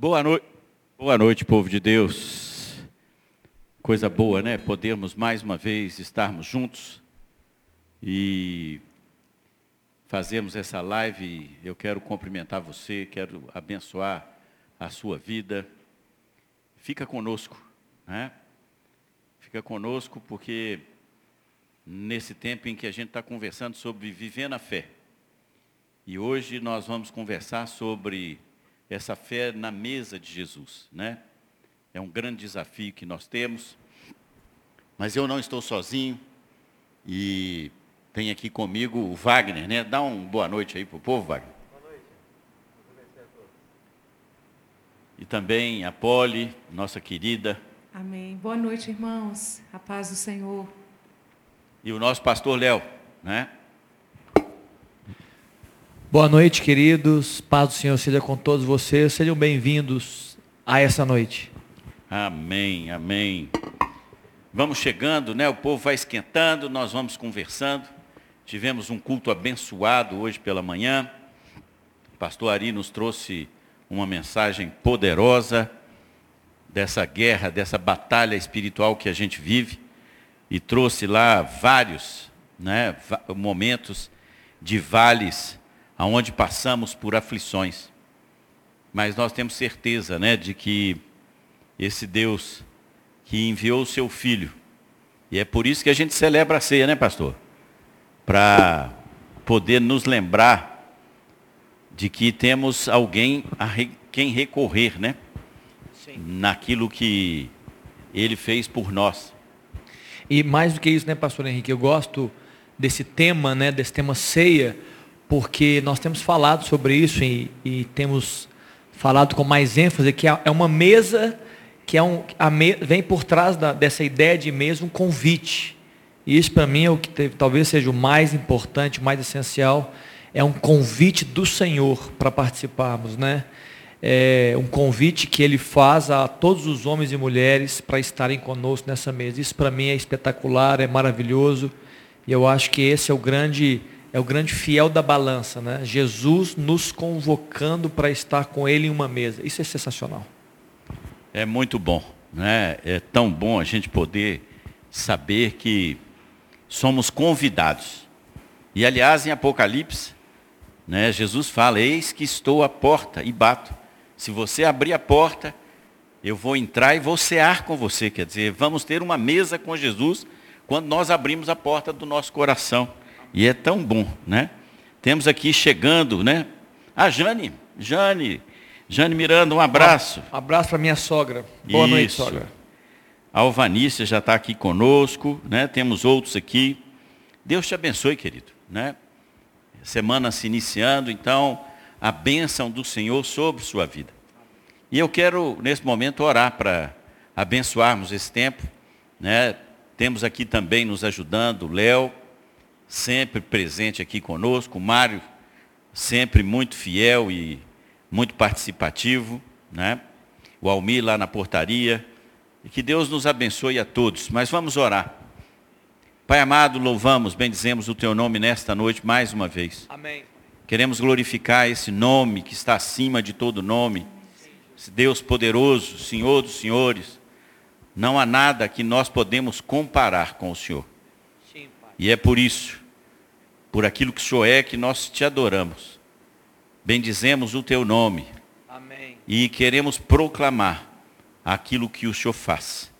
Boa noite, boa noite, povo de Deus. Coisa boa, né? Podermos mais uma vez estarmos juntos e fazermos essa live. Eu quero cumprimentar você, quero abençoar a sua vida. Fica conosco, né? Fica conosco porque nesse tempo em que a gente está conversando sobre viver na fé. E hoje nós vamos conversar sobre essa fé na mesa de Jesus, né? É um grande desafio que nós temos. Mas eu não estou sozinho e tem aqui comigo o Wagner, né? Dá uma boa noite aí para o povo, Wagner. Boa noite. E também a Poli, nossa querida. Amém. Boa noite, irmãos. A paz do Senhor. E o nosso pastor Léo, né? Boa noite, queridos. Paz do Senhor seja com todos vocês. Sejam bem-vindos a essa noite. Amém, amém. Vamos chegando, né? O povo vai esquentando, nós vamos conversando. Tivemos um culto abençoado hoje pela manhã. O pastor Ari nos trouxe uma mensagem poderosa dessa guerra, dessa batalha espiritual que a gente vive e trouxe lá vários, né, momentos de vales aonde passamos por aflições. Mas nós temos certeza, né, de que esse Deus que enviou o seu filho, e é por isso que a gente celebra a ceia, né, pastor? Para poder nos lembrar de que temos alguém a re, quem recorrer, né? Sim. Naquilo que ele fez por nós. E mais do que isso, né, pastor Henrique, eu gosto desse tema, né, desse tema ceia, porque nós temos falado sobre isso e, e temos falado com mais ênfase que é uma mesa que é um, me, vem por trás da, dessa ideia de mesa um convite. E isso para mim é o que teve, talvez seja o mais importante, o mais essencial, é um convite do Senhor para participarmos, né? É um convite que Ele faz a todos os homens e mulheres para estarem conosco nessa mesa. Isso para mim é espetacular, é maravilhoso. E eu acho que esse é o grande é o grande fiel da balança, né? Jesus nos convocando para estar com Ele em uma mesa. Isso é sensacional. É muito bom, né? É tão bom a gente poder saber que somos convidados. E aliás, em Apocalipse, né, Jesus fala: Eis que estou à porta e bato. Se você abrir a porta, eu vou entrar e vou cear com você. Quer dizer, vamos ter uma mesa com Jesus quando nós abrimos a porta do nosso coração. E é tão bom, né? Temos aqui chegando, né? A Jane, Jane, Jane Miranda, um abraço. Um abraço para minha sogra. Boa Isso. noite, sogra. A Alvanícia já está aqui conosco, né? Temos outros aqui. Deus te abençoe, querido, né? Semana se iniciando, então, a bênção do Senhor sobre sua vida. E eu quero, nesse momento, orar para abençoarmos esse tempo, né? Temos aqui também nos ajudando o Léo, sempre presente aqui conosco, o Mário, sempre muito fiel e muito participativo, né? o Almir lá na portaria, e que Deus nos abençoe a todos. Mas vamos orar. Pai amado, louvamos, bendizemos o teu nome nesta noite mais uma vez. Amém. Queremos glorificar esse nome que está acima de todo nome. Esse Deus poderoso, Senhor dos senhores. Não há nada que nós podemos comparar com o Senhor. Sim, e é por isso por aquilo que o Senhor é, que nós te adoramos. Bendizemos o teu nome. Amém. E queremos proclamar aquilo que o Senhor faz.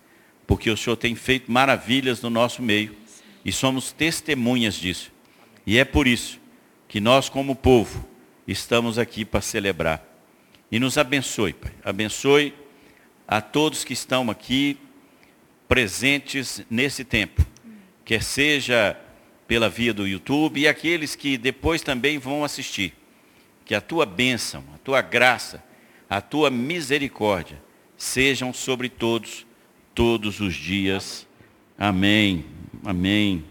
Porque o Senhor tem feito maravilhas no nosso meio. E somos testemunhas disso. E é por isso que nós, como povo, estamos aqui para celebrar. E nos abençoe, Pai. Abençoe a todos que estão aqui presentes nesse tempo. Quer seja pela via do YouTube e aqueles que depois também vão assistir. Que a tua bênção, a tua graça, a tua misericórdia sejam sobre todos, todos os dias. Amém. Amém.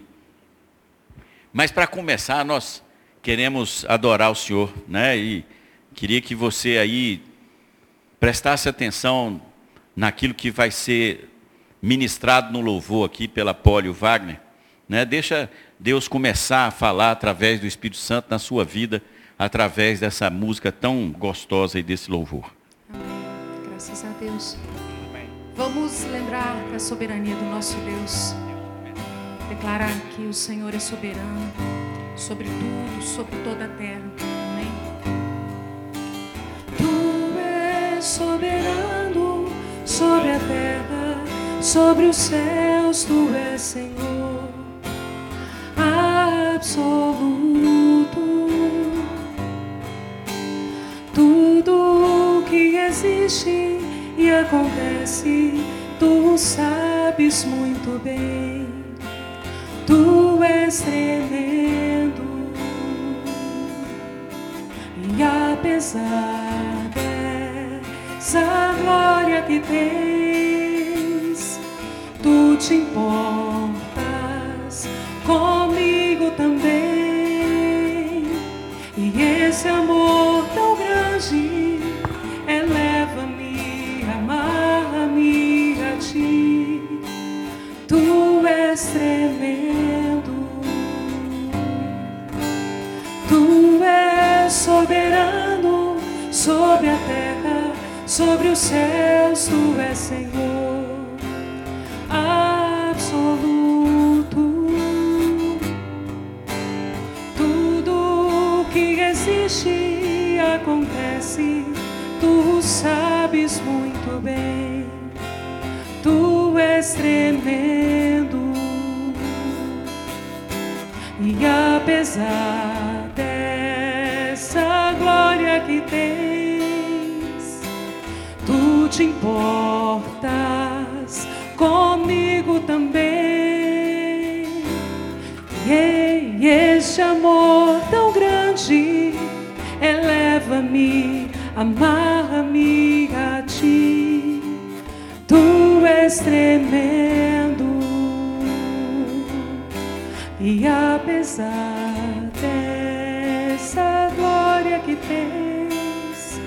Mas para começar, nós queremos adorar o Senhor, né? E queria que você aí prestasse atenção naquilo que vai ser ministrado no louvor aqui pela Polio Wagner. Né? Deixa Deus começar a falar através do Espírito Santo na sua vida, através dessa música tão gostosa e desse louvor. Amém. Graças a Deus. Vamos lembrar da soberania do nosso Deus. Declarar que o Senhor é soberano sobre tudo, sobre toda a terra. Amém. Tu és soberano sobre a terra, sobre os céus, tu és Senhor absoluto. Tudo que existe e acontece, tu sabes muito bem. Tu és tremendo. E apesar dessa glória que tens, tu te importas comigo esse amor tão grande eleva-me, amar-me a ti. Tu és tremendo. Tu és soberano sobre a terra, sobre os céus, tu és Senhor sabes muito bem. Tu és tremendo. E apesar dessa glória que tens, tu te importas comigo também. E este amor tão grande eleva-me, amarra-me a ti. Tu és tremendo. E apesar dessa glória que tens,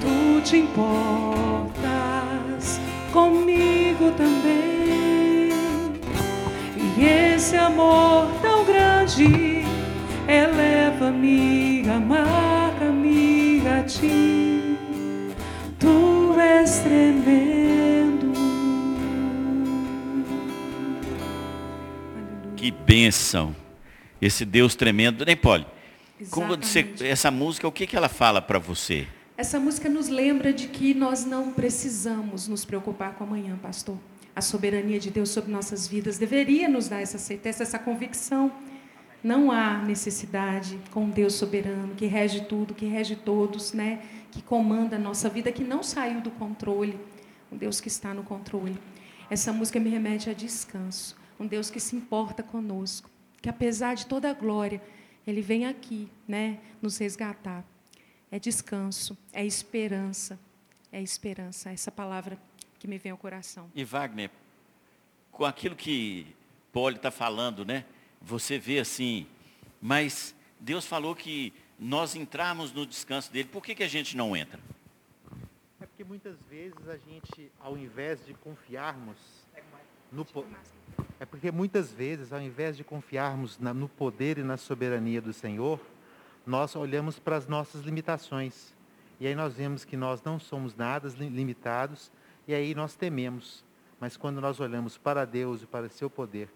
tu te importas comigo também. E esse amor tão grande eleva-me, Tu és tremendo. Que bênção. Esse Deus tremendo. Nem Poli, como você, essa música, o que, que ela fala para você? Essa música nos lembra de que nós não precisamos nos preocupar com amanhã, pastor. A soberania de Deus sobre nossas vidas deveria nos dar essa certeza, essa convicção. Não há necessidade com Deus soberano que rege tudo, que rege todos, né? Que comanda a nossa vida, que não saiu do controle. Um Deus que está no controle. Essa música me remete a descanso. Um Deus que se importa conosco, que apesar de toda a glória, ele vem aqui, né, nos resgatar. É descanso, é esperança, é esperança, essa palavra que me vem ao coração. E Wagner, com aquilo que Poli está falando, né? Você vê assim, mas Deus falou que nós entrarmos no descanso dele, por que, que a gente não entra? É porque muitas vezes a gente, ao invés de confiarmos no é porque muitas vezes, ao invés de confiarmos na- no poder e na soberania do Senhor, nós olhamos para as nossas limitações. E aí nós vemos que nós não somos nada li- limitados, e aí nós tememos. Mas quando nós olhamos para Deus e para o seu poder,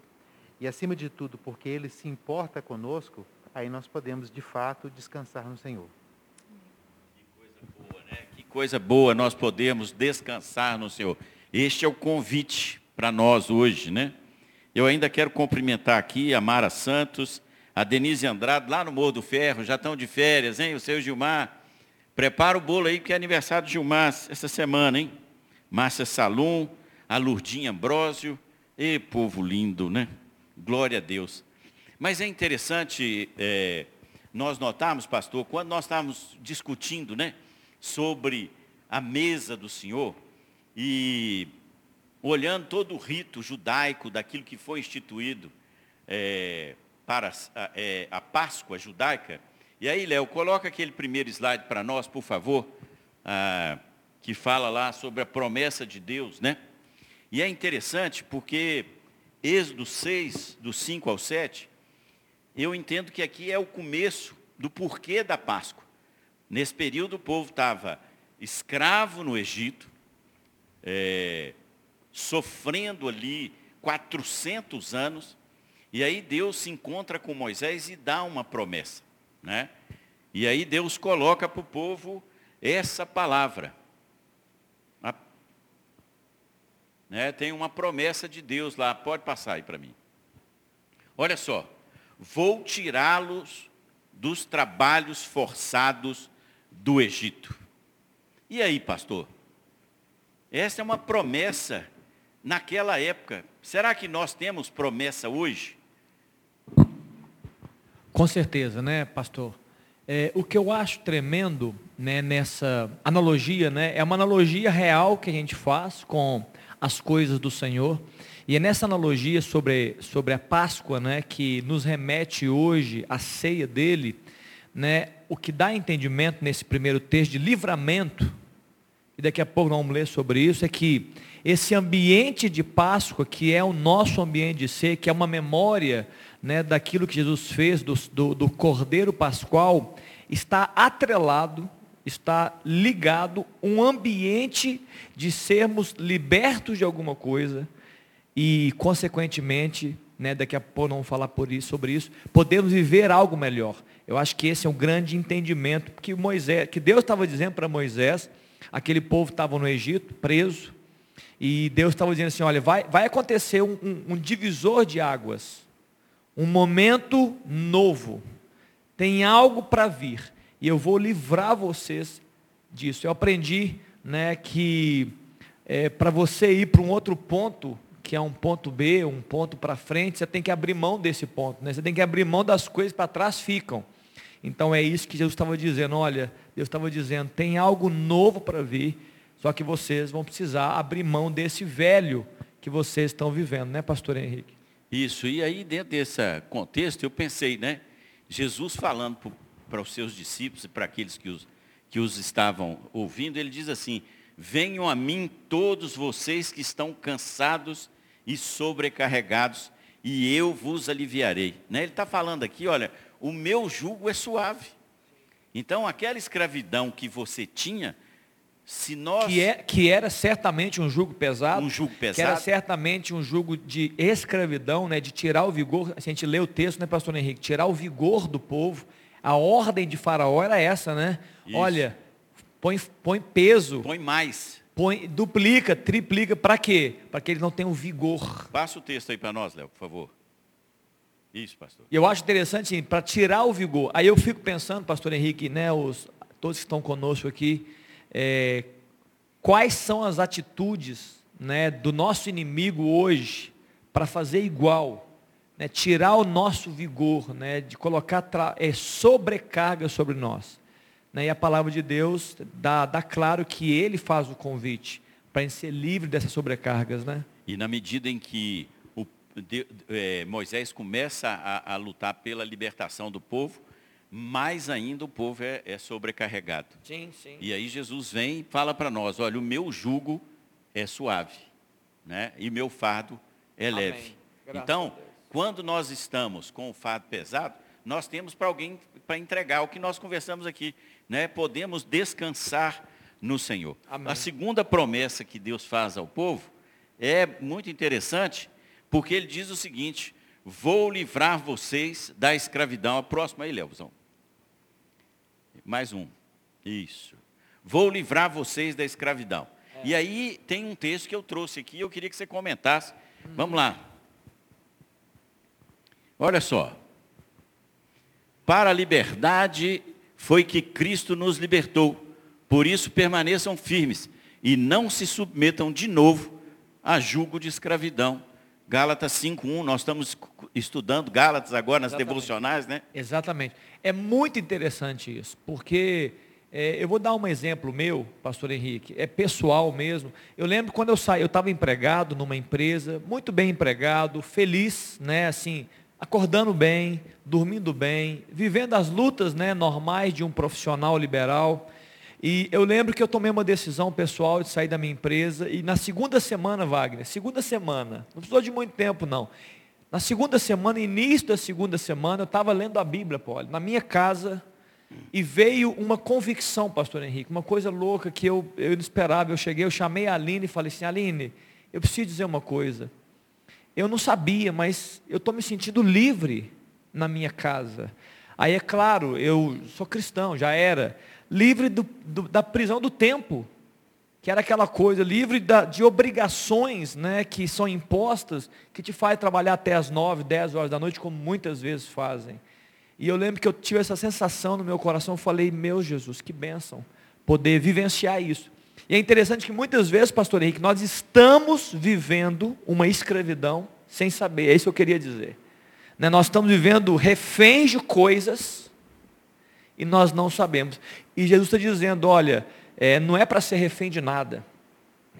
e acima de tudo, porque Ele se importa conosco, aí nós podemos de fato descansar no Senhor. Boa, né? Que coisa boa nós podemos descansar no Senhor. Este é o convite para nós hoje, né? Eu ainda quero cumprimentar aqui a Mara Santos, a Denise Andrade, lá no Morro do Ferro, já estão de férias, hein? O seu Gilmar. Prepara o bolo aí, que é aniversário do Gilmar essa semana, hein? Márcia Salum, a Lurdinha Ambrósio. E povo lindo, né? Glória a Deus. Mas é interessante é, nós notarmos, pastor, quando nós estávamos discutindo né, sobre a mesa do Senhor e olhando todo o rito judaico daquilo que foi instituído é, para a, é, a Páscoa judaica. E aí, Léo, coloca aquele primeiro slide para nós, por favor, ah, que fala lá sobre a promessa de Deus, né? E é interessante porque Êxodo 6, do 5 ao 7, eu entendo que aqui é o começo do porquê da Páscoa. Nesse período o povo estava escravo no Egito, é, sofrendo ali 400 anos, e aí Deus se encontra com Moisés e dá uma promessa. Né? E aí Deus coloca para o povo essa palavra. A, né, tem uma promessa de Deus lá, pode passar aí para mim. Olha só, vou tirá-los dos trabalhos forçados do Egito. E aí, pastor? Essa é uma promessa naquela época. Será que nós temos promessa hoje? Com certeza, né, pastor? É, o que eu acho tremendo né, nessa analogia, né, é uma analogia real que a gente faz com as coisas do Senhor. E é nessa analogia sobre, sobre a Páscoa, né, que nos remete hoje à ceia dele, né, o que dá entendimento nesse primeiro texto de livramento, e daqui a pouco nós vamos ler sobre isso, é que esse ambiente de Páscoa, que é o nosso ambiente de ser, que é uma memória né, daquilo que Jesus fez, do, do, do Cordeiro Pascual, está atrelado, está ligado um ambiente de sermos libertos de alguma coisa e, consequentemente, né, daqui a pouco não vamos falar por isso, sobre isso, podemos viver algo melhor. Eu acho que esse é um grande entendimento que Moisés, que Deus estava dizendo para Moisés, aquele povo estava no Egito, preso, e Deus estava dizendo assim, olha, vai, vai acontecer um, um, um divisor de águas, um momento novo, tem algo para vir, e eu vou livrar vocês disso. Eu aprendi né, que é, para você ir para um outro ponto, que é um ponto B, um ponto para frente, você tem que abrir mão desse ponto, né? você tem que abrir mão das coisas para trás ficam. Então é isso que Jesus estava dizendo, olha, Deus estava dizendo, tem algo novo para vir, só que vocês vão precisar abrir mão desse velho que vocês estão vivendo, né, pastor Henrique? Isso, e aí dentro desse contexto eu pensei, né, Jesus falando para os seus discípulos e para aqueles que os, que os estavam ouvindo, ele diz assim, venham a mim todos vocês que estão cansados e sobrecarregados, e eu vos aliviarei. Né? Ele está falando aqui, olha, o meu jugo é suave. Então, aquela escravidão que você tinha, se nós... Que, é, que era certamente um jugo pesado. Um jugo pesado. Que era certamente um jugo de escravidão, né, de tirar o vigor. Se a gente lê o texto, né, pastor Henrique? Tirar o vigor do povo. A ordem de faraó era essa, né? Isso. Olha, põe, põe peso. Põe mais. Põe, duplica, triplica. Para quê? Para que eles não tenham vigor. Passa o texto aí para nós, Léo, por favor. Isso, pastor. E eu acho interessante, assim, para tirar o vigor. Aí eu fico pensando, pastor Henrique, né, os, todos que estão conosco aqui, é, quais são as atitudes né, do nosso inimigo hoje para fazer igual, né, tirar o nosso vigor, né, de colocar é, sobrecarga sobre nós. Né, e a palavra de Deus dá, dá claro que Ele faz o convite para a gente ser livre dessas sobrecargas. Né? E na medida em que de, é, Moisés começa a, a, lutar pela libertação do povo, mais ainda o povo é, é sobrecarregado. Sim, sim. E aí Jesus vem e fala para nós, olha, o meu jugo é suave, né? e meu fardo é Amém. leve. Graças então, quando nós estamos com o fardo pesado, nós temos para alguém para entregar o que nós conversamos aqui. Né? Podemos descansar no Senhor. Amém. A segunda promessa que Deus faz ao povo é muito interessante, porque ele diz o seguinte, vou livrar vocês da escravidão. A próxima aí, Leozão. Mais um. Isso. Vou livrar vocês da escravidão. É. E aí tem um texto que eu trouxe aqui, eu queria que você comentasse. Vamos lá. Olha só. Para a liberdade foi que Cristo nos libertou. Por isso permaneçam firmes e não se submetam de novo a julgo de escravidão. Gálatas 5.1, nós estamos estudando Gálatas agora nas Exatamente. devocionais, né? Exatamente. É muito interessante isso, porque é, eu vou dar um exemplo meu, pastor Henrique, é pessoal mesmo. Eu lembro quando eu saí, eu estava empregado numa empresa, muito bem empregado, feliz, né, assim, acordando bem, dormindo bem, vivendo as lutas, né, normais de um profissional liberal. E eu lembro que eu tomei uma decisão pessoal de sair da minha empresa e na segunda semana, Wagner, segunda semana, não precisou de muito tempo não. Na segunda semana, início da segunda semana, eu estava lendo a Bíblia, Paulo, na minha casa, E veio uma convicção, pastor Henrique, uma coisa louca que eu, eu esperava. Eu cheguei, eu chamei a Aline e falei assim, Aline, eu preciso dizer uma coisa. Eu não sabia, mas eu estou me sentindo livre na minha casa. Aí é claro, eu sou cristão, já era. Livre do, do, da prisão do tempo. Que era aquela coisa, livre da, de obrigações né, que são impostas, que te faz trabalhar até as nove, dez horas da noite, como muitas vezes fazem. E eu lembro que eu tive essa sensação no meu coração, eu falei, meu Jesus, que bênção, poder vivenciar isso. E é interessante que muitas vezes, pastor Henrique, nós estamos vivendo uma escravidão sem saber, é isso que eu queria dizer. Né? Nós estamos vivendo reféns de coisas e nós não sabemos. E Jesus está dizendo, olha, é, não é para ser refém de nada.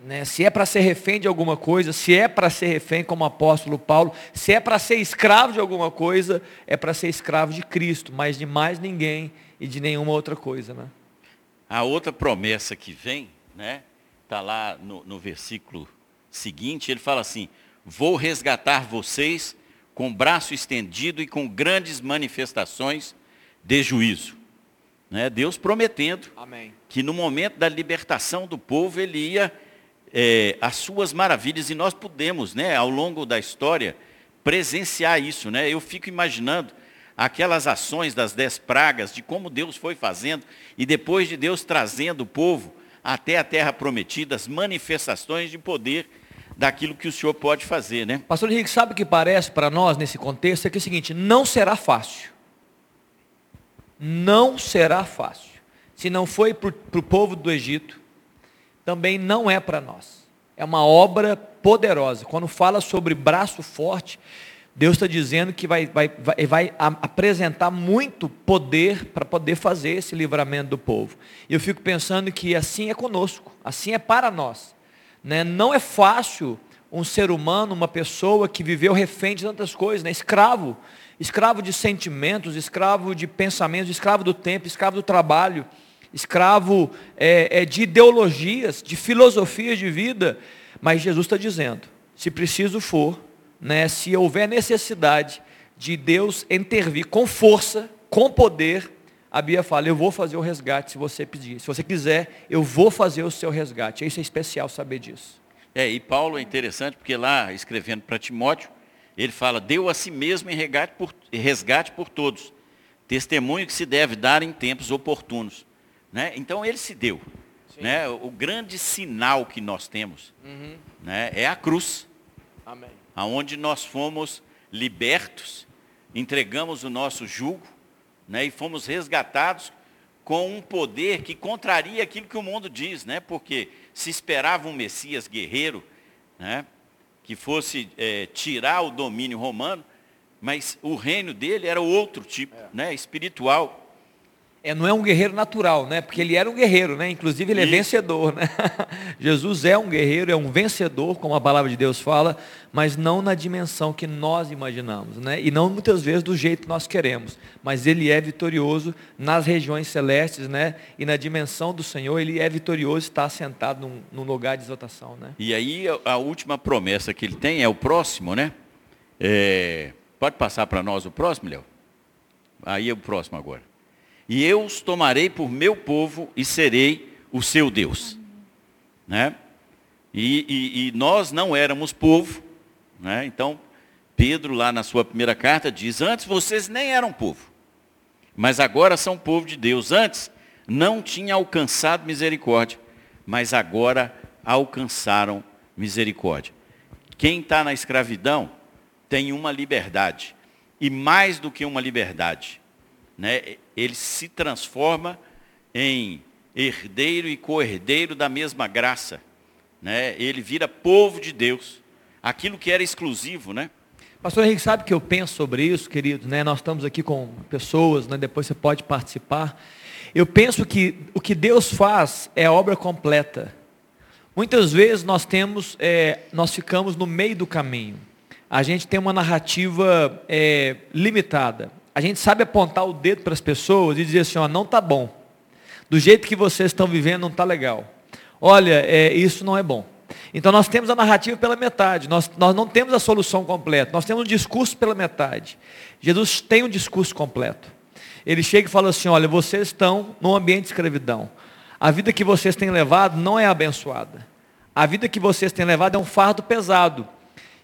Né? Se é para ser refém de alguma coisa, se é para ser refém como o apóstolo Paulo, se é para ser escravo de alguma coisa, é para ser escravo de Cristo, mas de mais ninguém e de nenhuma outra coisa. Né? A outra promessa que vem, né? Está lá no, no versículo seguinte, ele fala assim, vou resgatar vocês com braço estendido e com grandes manifestações de juízo. Né? Deus prometendo Amém. que no momento da libertação do povo, ele ia é, as suas maravilhas, e nós podemos, né, ao longo da história, presenciar isso. Né? Eu fico imaginando aquelas ações das dez pragas, de como Deus foi fazendo, e depois de Deus trazendo o povo até a terra prometida, as manifestações de poder daquilo que o Senhor pode fazer. Né? Pastor Henrique, sabe o que parece para nós nesse contexto? É que é o seguinte, não será fácil. Não será fácil. Se não foi para o povo do Egito, também não é para nós. É uma obra poderosa. Quando fala sobre braço forte, Deus está dizendo que vai, vai, vai, vai apresentar muito poder para poder fazer esse livramento do povo. E eu fico pensando que assim é conosco, assim é para nós. Né? Não é fácil um ser humano, uma pessoa que viveu refém de tantas coisas, né? escravo, escravo de sentimentos, escravo de pensamentos, escravo do tempo, escravo do trabalho escravo é, é, de ideologias, de filosofias de vida, mas Jesus está dizendo, se preciso for, né, se houver necessidade de Deus intervir com força, com poder, a Bíblia fala, eu vou fazer o resgate se você pedir. Se você quiser, eu vou fazer o seu resgate. Isso é especial saber disso. É, e Paulo é interessante porque lá, escrevendo para Timóteo, ele fala, deu a si mesmo em resgate por, resgate por todos. Testemunho que se deve dar em tempos oportunos. Né? Então ele se deu. Né? O grande sinal que nós temos uhum. né? é a cruz. Amém. Onde nós fomos libertos, entregamos o nosso jugo né? e fomos resgatados com um poder que contraria aquilo que o mundo diz, né? porque se esperava um Messias guerreiro, né? que fosse é, tirar o domínio romano, mas o reino dele era outro tipo, é. né? espiritual é, não é um guerreiro natural, né? Porque ele era um guerreiro, né? Inclusive ele é vencedor, né? Jesus é um guerreiro, é um vencedor, como a palavra de Deus fala, mas não na dimensão que nós imaginamos, né? E não muitas vezes do jeito que nós queremos, mas ele é vitorioso nas regiões celestes, né? E na dimensão do Senhor, ele é vitorioso, está sentado num, num lugar de exaltação, né? E aí a última promessa que ele tem é o próximo, né? É... Pode passar para nós o próximo, Léo? Aí é o próximo agora e eu os tomarei por meu povo e serei o seu Deus. Né? E, e, e nós não éramos povo, né? então Pedro lá na sua primeira carta diz, antes vocês nem eram povo, mas agora são povo de Deus. Antes não tinha alcançado misericórdia, mas agora alcançaram misericórdia. Quem está na escravidão tem uma liberdade, e mais do que uma liberdade, né, ele se transforma em herdeiro e co-herdeiro da mesma graça. Né? Ele vira povo de Deus. Aquilo que era exclusivo, né? Pastor Henrique, sabe que eu penso sobre isso, querido? Né? Nós estamos aqui com pessoas, né? depois você pode participar. Eu penso que o que Deus faz é obra completa. Muitas vezes nós temos, é, nós ficamos no meio do caminho. A gente tem uma narrativa é, limitada a gente sabe apontar o dedo para as pessoas e dizer assim, ó, não está bom. Do jeito que vocês estão vivendo não está legal. Olha, é, isso não é bom. Então nós temos a narrativa pela metade, nós, nós não temos a solução completa, nós temos um discurso pela metade. Jesus tem um discurso completo. Ele chega e fala assim: olha, vocês estão num ambiente de escravidão. A vida que vocês têm levado não é abençoada. A vida que vocês têm levado é um fardo pesado.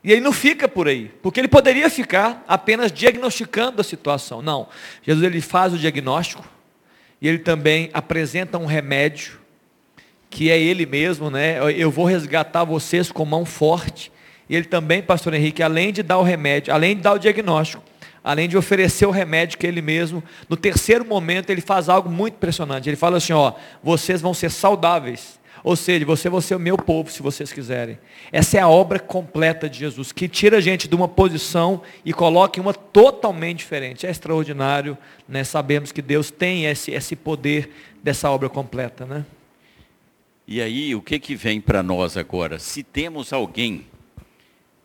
E ele não fica por aí, porque ele poderia ficar apenas diagnosticando a situação. Não. Jesus ele faz o diagnóstico e ele também apresenta um remédio que é ele mesmo, né? Eu vou resgatar vocês com mão forte. E ele também, pastor Henrique, além de dar o remédio, além de dar o diagnóstico, além de oferecer o remédio que ele mesmo, no terceiro momento ele faz algo muito impressionante. Ele fala assim, ó, vocês vão ser saudáveis. Ou seja, você vai ser o meu povo, se vocês quiserem. Essa é a obra completa de Jesus, que tira a gente de uma posição e coloca em uma totalmente diferente. É extraordinário, né? Sabemos que Deus tem esse, esse poder dessa obra completa, né? E aí, o que, que vem para nós agora? Se temos alguém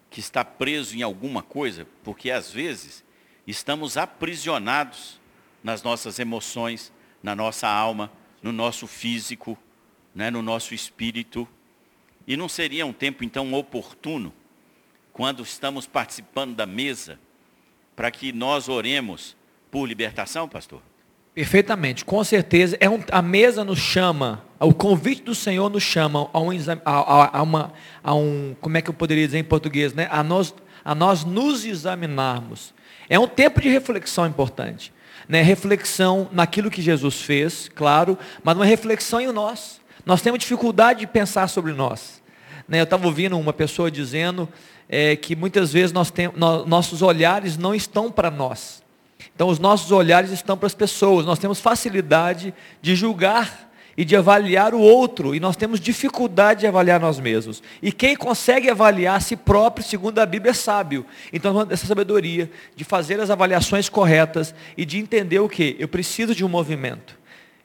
que está preso em alguma coisa, porque às vezes estamos aprisionados nas nossas emoções, na nossa alma, no nosso físico, né, no nosso espírito. E não seria um tempo então oportuno, quando estamos participando da mesa, para que nós oremos por libertação, pastor? Perfeitamente, com certeza. É um, a mesa nos chama, o convite do Senhor nos chama a um, a, a, uma, a um, como é que eu poderia dizer em português, né? A nós, a nós nos examinarmos. É um tempo de reflexão importante. Né? Reflexão naquilo que Jesus fez, claro, mas uma reflexão em nós. Nós temos dificuldade de pensar sobre nós. Né? Eu estava ouvindo uma pessoa dizendo é, que muitas vezes nós tem, no, nossos olhares não estão para nós. Então os nossos olhares estão para as pessoas. Nós temos facilidade de julgar e de avaliar o outro, e nós temos dificuldade de avaliar nós mesmos. E quem consegue avaliar a si próprio, segundo a Bíblia, é sábio. Então, essa sabedoria de fazer as avaliações corretas e de entender o que? Eu preciso de um movimento.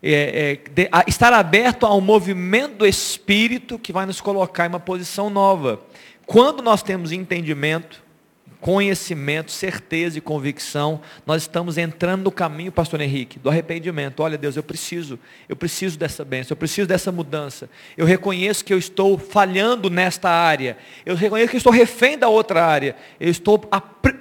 É, é, de, a, estar aberto ao movimento do Espírito que vai nos colocar em uma posição nova. Quando nós temos entendimento, conhecimento, certeza e convicção, nós estamos entrando no caminho, pastor Henrique, do arrependimento. Olha, Deus, eu preciso, eu preciso dessa bênção, eu preciso dessa mudança. Eu reconheço que eu estou falhando nesta área. Eu reconheço que eu estou refém da outra área. Eu estou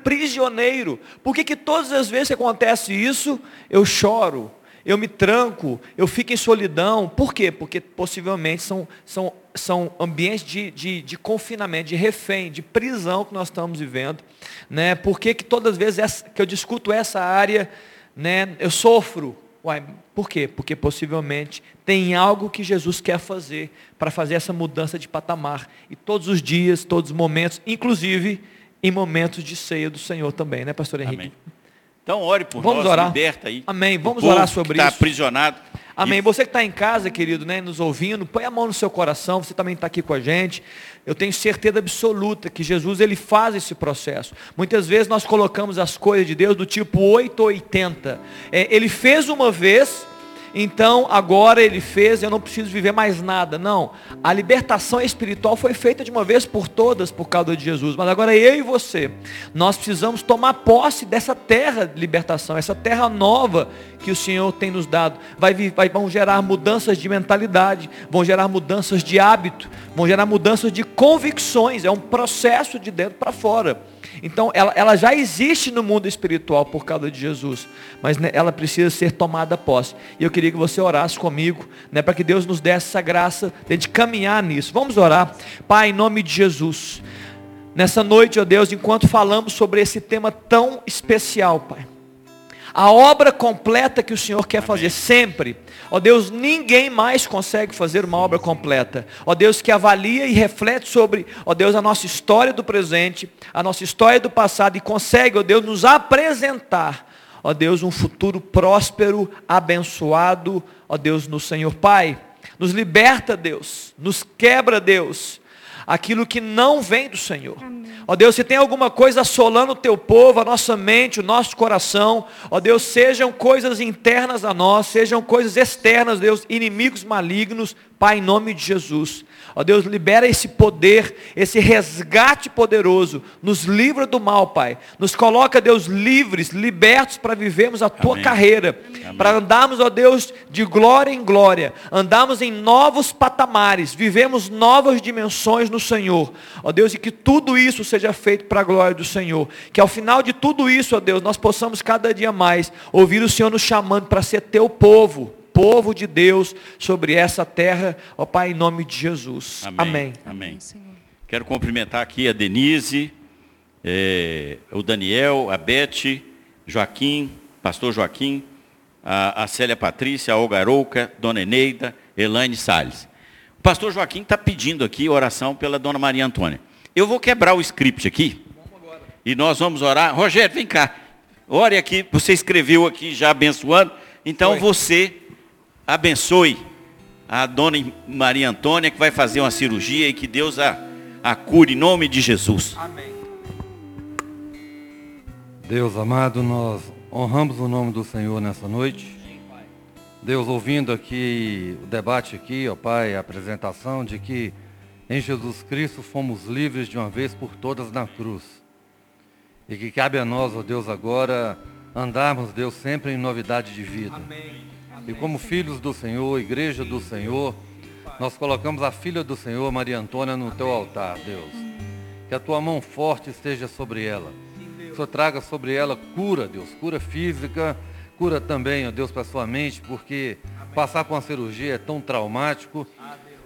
prisioneiro. Por que, que todas as vezes que acontece isso, eu choro? Eu me tranco, eu fico em solidão. Por quê? Porque possivelmente são, são, são ambientes de, de, de confinamento, de refém, de prisão que nós estamos vivendo. Né? Por que, todas as vezes essa, que eu discuto essa área, né, eu sofro? Uai, por quê? Porque possivelmente tem algo que Jesus quer fazer para fazer essa mudança de patamar. E todos os dias, todos os momentos, inclusive em momentos de ceia do Senhor também, né, pastor Henrique? Amém. Então ore por Vamos nós, orar. liberta aí. Amém. Vamos orar sobre tá isso. Está aprisionado. Amém. E... Você que está em casa, querido, né, nos ouvindo, põe a mão no seu coração. Você também está aqui com a gente. Eu tenho certeza absoluta que Jesus ele faz esse processo. Muitas vezes nós colocamos as coisas de Deus do tipo 8 ou 80. É, ele fez uma vez, então agora ele fez, eu não preciso viver mais nada. Não, a libertação espiritual foi feita de uma vez por todas por causa de Jesus. Mas agora eu e você, nós precisamos tomar posse dessa terra de libertação, essa terra nova que o Senhor tem nos dado. Vai, vai, vão gerar mudanças de mentalidade, vão gerar mudanças de hábito, vão gerar mudanças de convicções. É um processo de dentro para fora. Então, ela, ela já existe no mundo espiritual por causa de Jesus, mas né, ela precisa ser tomada posse. E eu queria que você orasse comigo, né, para que Deus nos desse essa graça de caminhar nisso. Vamos orar. Pai, em nome de Jesus. Nessa noite, ó Deus, enquanto falamos sobre esse tema tão especial, Pai a obra completa que o Senhor quer fazer sempre. Ó Deus, ninguém mais consegue fazer uma obra completa. Ó Deus, que avalia e reflete sobre, ó Deus, a nossa história do presente, a nossa história do passado e consegue, ó Deus, nos apresentar, ó Deus, um futuro próspero, abençoado, ó Deus, no Senhor Pai. Nos liberta, Deus, nos quebra, Deus, aquilo que não vem do Senhor. Ó Deus, se tem alguma coisa assolando o teu povo, a nossa mente, o nosso coração, ó Deus, sejam coisas internas a nós, sejam coisas externas, Deus, inimigos malignos, Pai, em nome de Jesus. Ó Deus, libera esse poder, esse resgate poderoso. Nos livra do mal, Pai. Nos coloca, Deus, livres, libertos para vivermos a tua Amém. carreira. Para andarmos, ó Deus, de glória em glória. Andarmos em novos patamares. Vivemos novas dimensões no Senhor. Ó Deus, e que tudo isso seja feito para a glória do Senhor. Que ao final de tudo isso, ó Deus, nós possamos cada dia mais ouvir o Senhor nos chamando para ser teu povo povo de Deus sobre essa terra, ó Pai, em nome de Jesus. Amém. Amém. Senhor. Quero cumprimentar aqui a Denise, eh, o Daniel, a Beth, Joaquim, pastor Joaquim, a, a Célia Patrícia, a Olga Arouca, Dona Eneida, Elaine Salles. O pastor Joaquim está pedindo aqui oração pela Dona Maria Antônia. Eu vou quebrar o script aqui. E nós vamos orar. Rogério, vem cá. Ore aqui. Você escreveu aqui já abençoando. Então Foi. você abençoe a dona Maria Antônia, que vai fazer uma cirurgia e que Deus a, a cure em nome de Jesus. Amém. Deus amado, nós honramos o nome do Senhor nessa noite. Deus, ouvindo aqui o debate aqui, ó Pai, a apresentação de que em Jesus Cristo fomos livres de uma vez por todas na cruz. E que cabe a nós, ó Deus, agora andarmos, Deus, sempre em novidade de vida. Amém. E como filhos do Senhor, igreja do Senhor, nós colocamos a filha do Senhor, Maria Antônia, no teu altar, Deus. Que a tua mão forte esteja sobre ela. Que o Senhor traga sobre ela cura, Deus, cura física, cura também, ó Deus, para sua mente, porque passar por uma cirurgia é tão traumático.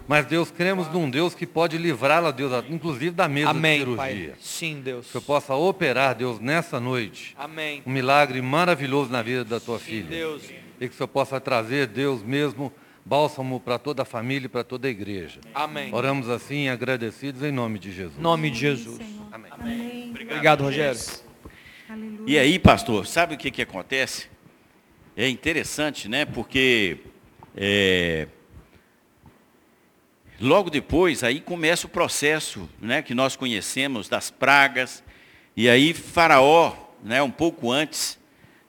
Mas Deus, cremos num Deus que pode livrá-la, Deus, inclusive da mesa de Amém, cirurgia. Pai. Sim, Deus. Que eu possa operar, Deus, nessa noite, Amém. um milagre maravilhoso na vida da tua Sim, filha Deus. E que o Senhor possa trazer, Deus mesmo, bálsamo para toda a família e para toda a igreja. Amém. Oramos assim, agradecidos em nome de Jesus. Em nome de Jesus. Senhor. Amém. Amém. Obrigado, Rogério. Aleluia. E aí, pastor, sabe o que, que acontece? É interessante, né? Porque é, logo depois aí começa o processo, né? Que nós conhecemos das pragas. E aí Faraó, né? Um pouco antes,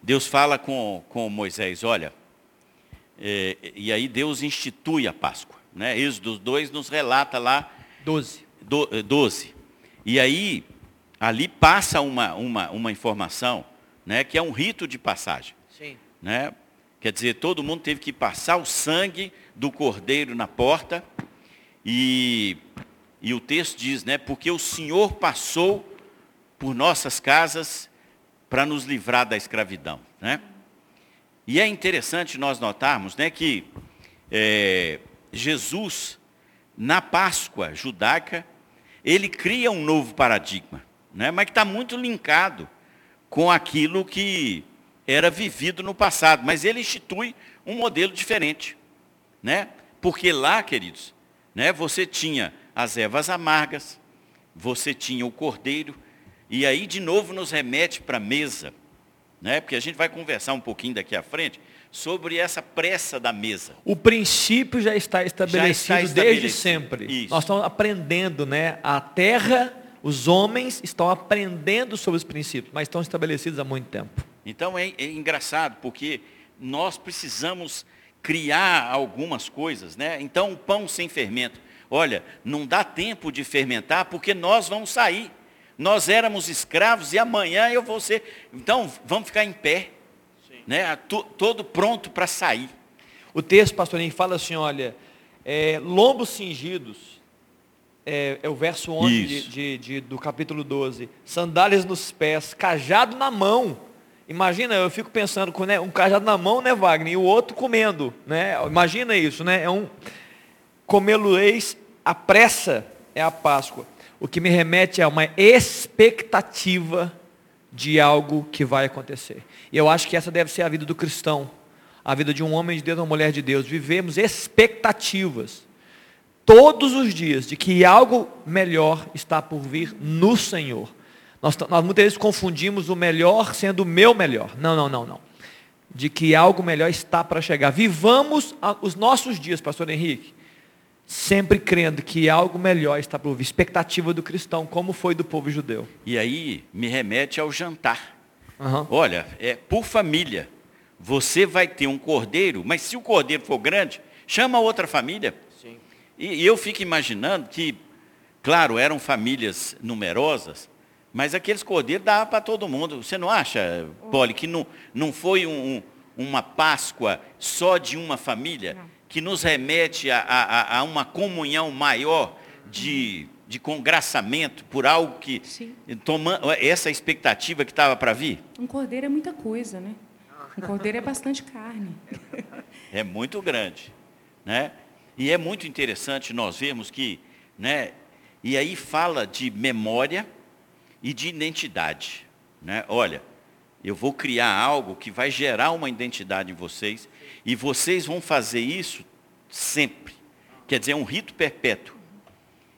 Deus fala com, com Moisés, olha, é, e aí Deus institui a Páscoa, né? Êxodo 2 nos relata lá 12. do- eh, 12. E aí, ali passa uma, uma, uma informação, né, que é um rito de passagem. Sim. Né? Quer dizer, todo mundo teve que passar o sangue do cordeiro na porta. E, e o texto diz, né, porque o Senhor passou por nossas casas para nos livrar da escravidão. Né? E é interessante nós notarmos né, que é, Jesus, na Páscoa judaica, ele cria um novo paradigma, né, mas que está muito linkado com aquilo que era vivido no passado. Mas ele institui um modelo diferente. Né? Porque lá, queridos, né, você tinha as ervas amargas, você tinha o cordeiro, e aí de novo nos remete para a mesa, né? porque a gente vai conversar um pouquinho daqui à frente sobre essa pressa da mesa. O princípio já está estabelecido, desde estabelecido. sempre. Isso. Nós estamos aprendendo, né? A terra, os homens estão aprendendo sobre os princípios, mas estão estabelecidos há muito tempo. Então é, é engraçado, porque nós precisamos criar algumas coisas, né? Então, o pão sem fermento. Olha, não dá tempo de fermentar, porque nós vamos sair. Nós éramos escravos e amanhã eu vou ser. Então, vamos ficar em pé, né? To- todo pronto para sair. O texto, pastorinho, fala assim, olha, é, lombos cingidos, é, é o verso 11 de, de- de- do capítulo 12, sandálias nos pés, cajado na mão. Imagina, eu fico pensando com né, um cajado na mão, né, Wagner, e o outro comendo, né? Imagina isso, né? É um comê-lo-eis a pressa é a Páscoa. O que me remete a uma expectativa de algo que vai acontecer. E eu acho que essa deve ser a vida do cristão, a vida de um homem de Deus, uma mulher de Deus. Vivemos expectativas todos os dias de que algo melhor está por vir no Senhor. Nós, nós muitas vezes confundimos o melhor sendo o meu melhor. Não, não, não, não. De que algo melhor está para chegar. Vivamos os nossos dias, pastor Henrique, sempre crendo que algo melhor está por vir. Expectativa do cristão, como foi do povo judeu. E aí me remete ao jantar. Aham. Olha, é por família. Você vai ter um cordeiro, mas se o cordeiro for grande, chama outra família. E, e eu fico imaginando que, claro, eram famílias numerosas, mas aqueles cordeiros davam para todo mundo. Você não acha, Polly, que não, não foi um, uma Páscoa só de uma família, não. Que nos remete a, a, a, uma comunhão maior de, de congraçamento por algo que, tomando essa expectativa que estava para vir? Um cordeiro é muita coisa, né? Um cordeiro é bastante carne. É muito grande. Né? E é muito interessante nós vermos que, né, e aí fala de memória e de identidade. Né? Olha, eu vou criar algo que vai gerar uma identidade em vocês, e vocês vão fazer isso sempre. Quer dizer, é um rito perpétuo.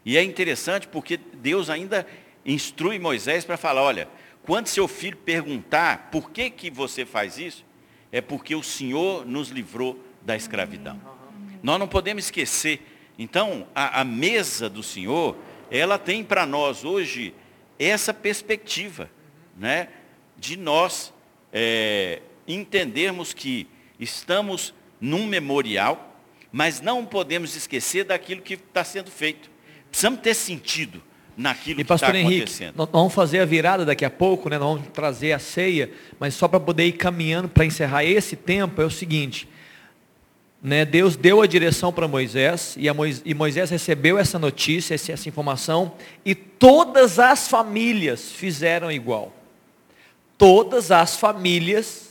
E é interessante porque Deus ainda instrui Moisés para falar, olha, quando seu filho perguntar por que, que você faz isso, é porque o Senhor nos livrou da escravidão. Nós não podemos esquecer. Então, a, a mesa do Senhor, ela tem para nós hoje essa perspectiva, né? De nós é, entendermos que estamos num memorial, mas não podemos esquecer daquilo que está sendo feito. Precisamos ter sentido naquilo e, que está acontecendo. Nós vamos fazer a virada daqui a pouco, né? nós vamos trazer a ceia, mas só para poder ir caminhando para encerrar esse tempo, é o seguinte, né, Deus deu a direção para Moisés e, Moisés e, Moisés recebeu essa notícia, essa, essa informação, e todas as famílias fizeram igual. Todas as famílias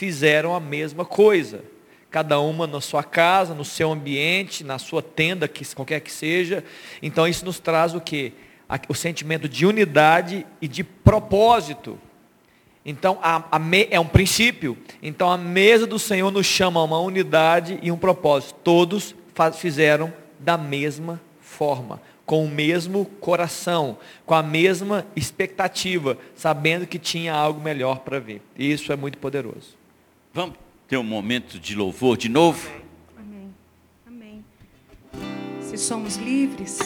fizeram a mesma coisa. Cada uma na sua casa, no seu ambiente, na sua tenda, que, qualquer que seja. Então isso nos traz o que? O sentimento de unidade e de propósito então, a, a me, é um princípio. Então, a mesa do Senhor nos chama a uma unidade e um propósito. Todos faz, fizeram da mesma forma, com o mesmo coração, com a mesma expectativa, sabendo que tinha algo melhor para ver. Isso é muito poderoso. Vamos ter um momento de louvor de novo? Amém. Amém. Se somos livres,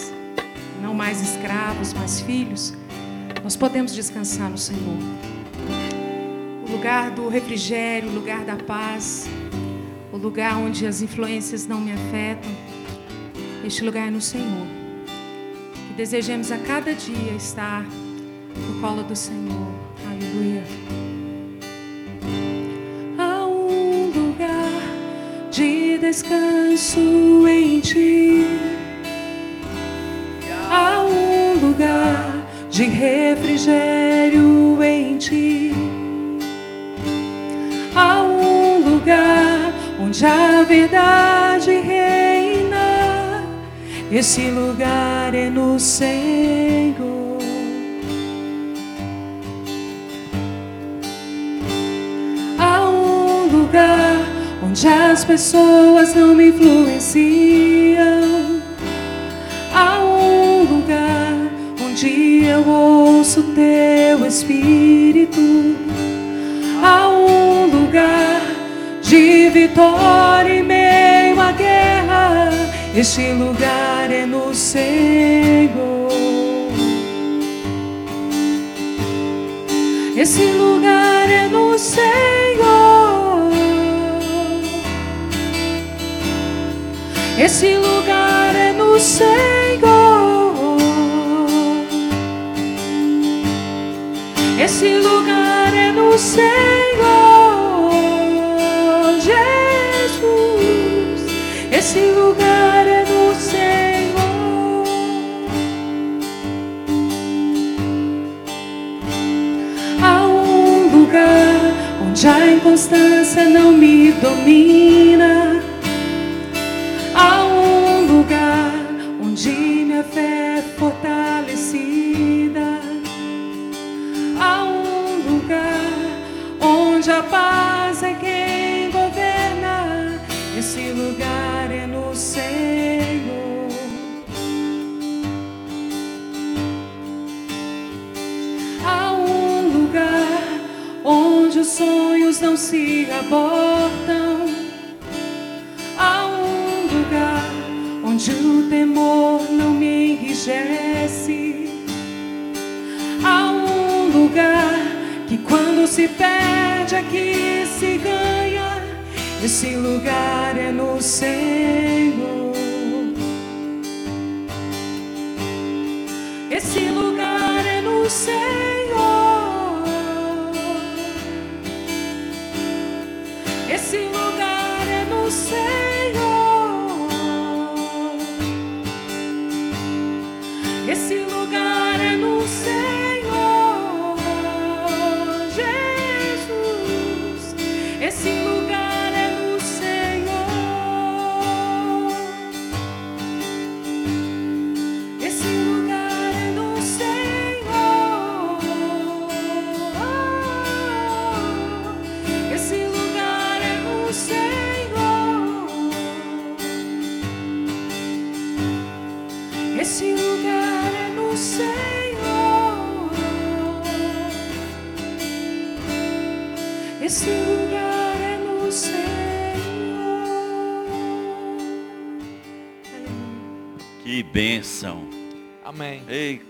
não mais escravos, mas filhos, nós podemos descansar no Senhor o lugar do refrigério, o lugar da paz, o lugar onde as influências não me afetam. Este lugar é no Senhor. Que desejemos a cada dia estar no colo do Senhor. Aleluia. Descanso em ti. Há um lugar de refrigério em ti a um lugar onde a verdade reina. Esse lugar é no Senhor. Onde as pessoas não me influenciam. Há um lugar onde eu ouço teu Espírito a um lugar de vitória em meio à guerra. Este lugar é no Senhor. Esse lugar é no Senhor. Esse lugar é no Senhor. Esse lugar é no Senhor. Esse lugar é do Senhor. Há um lugar onde a inconstância não me domina. Abortam. Há um lugar onde o temor não me enrijece. Há um lugar que quando se perde aqui se ganha. Esse lugar é no Senhor.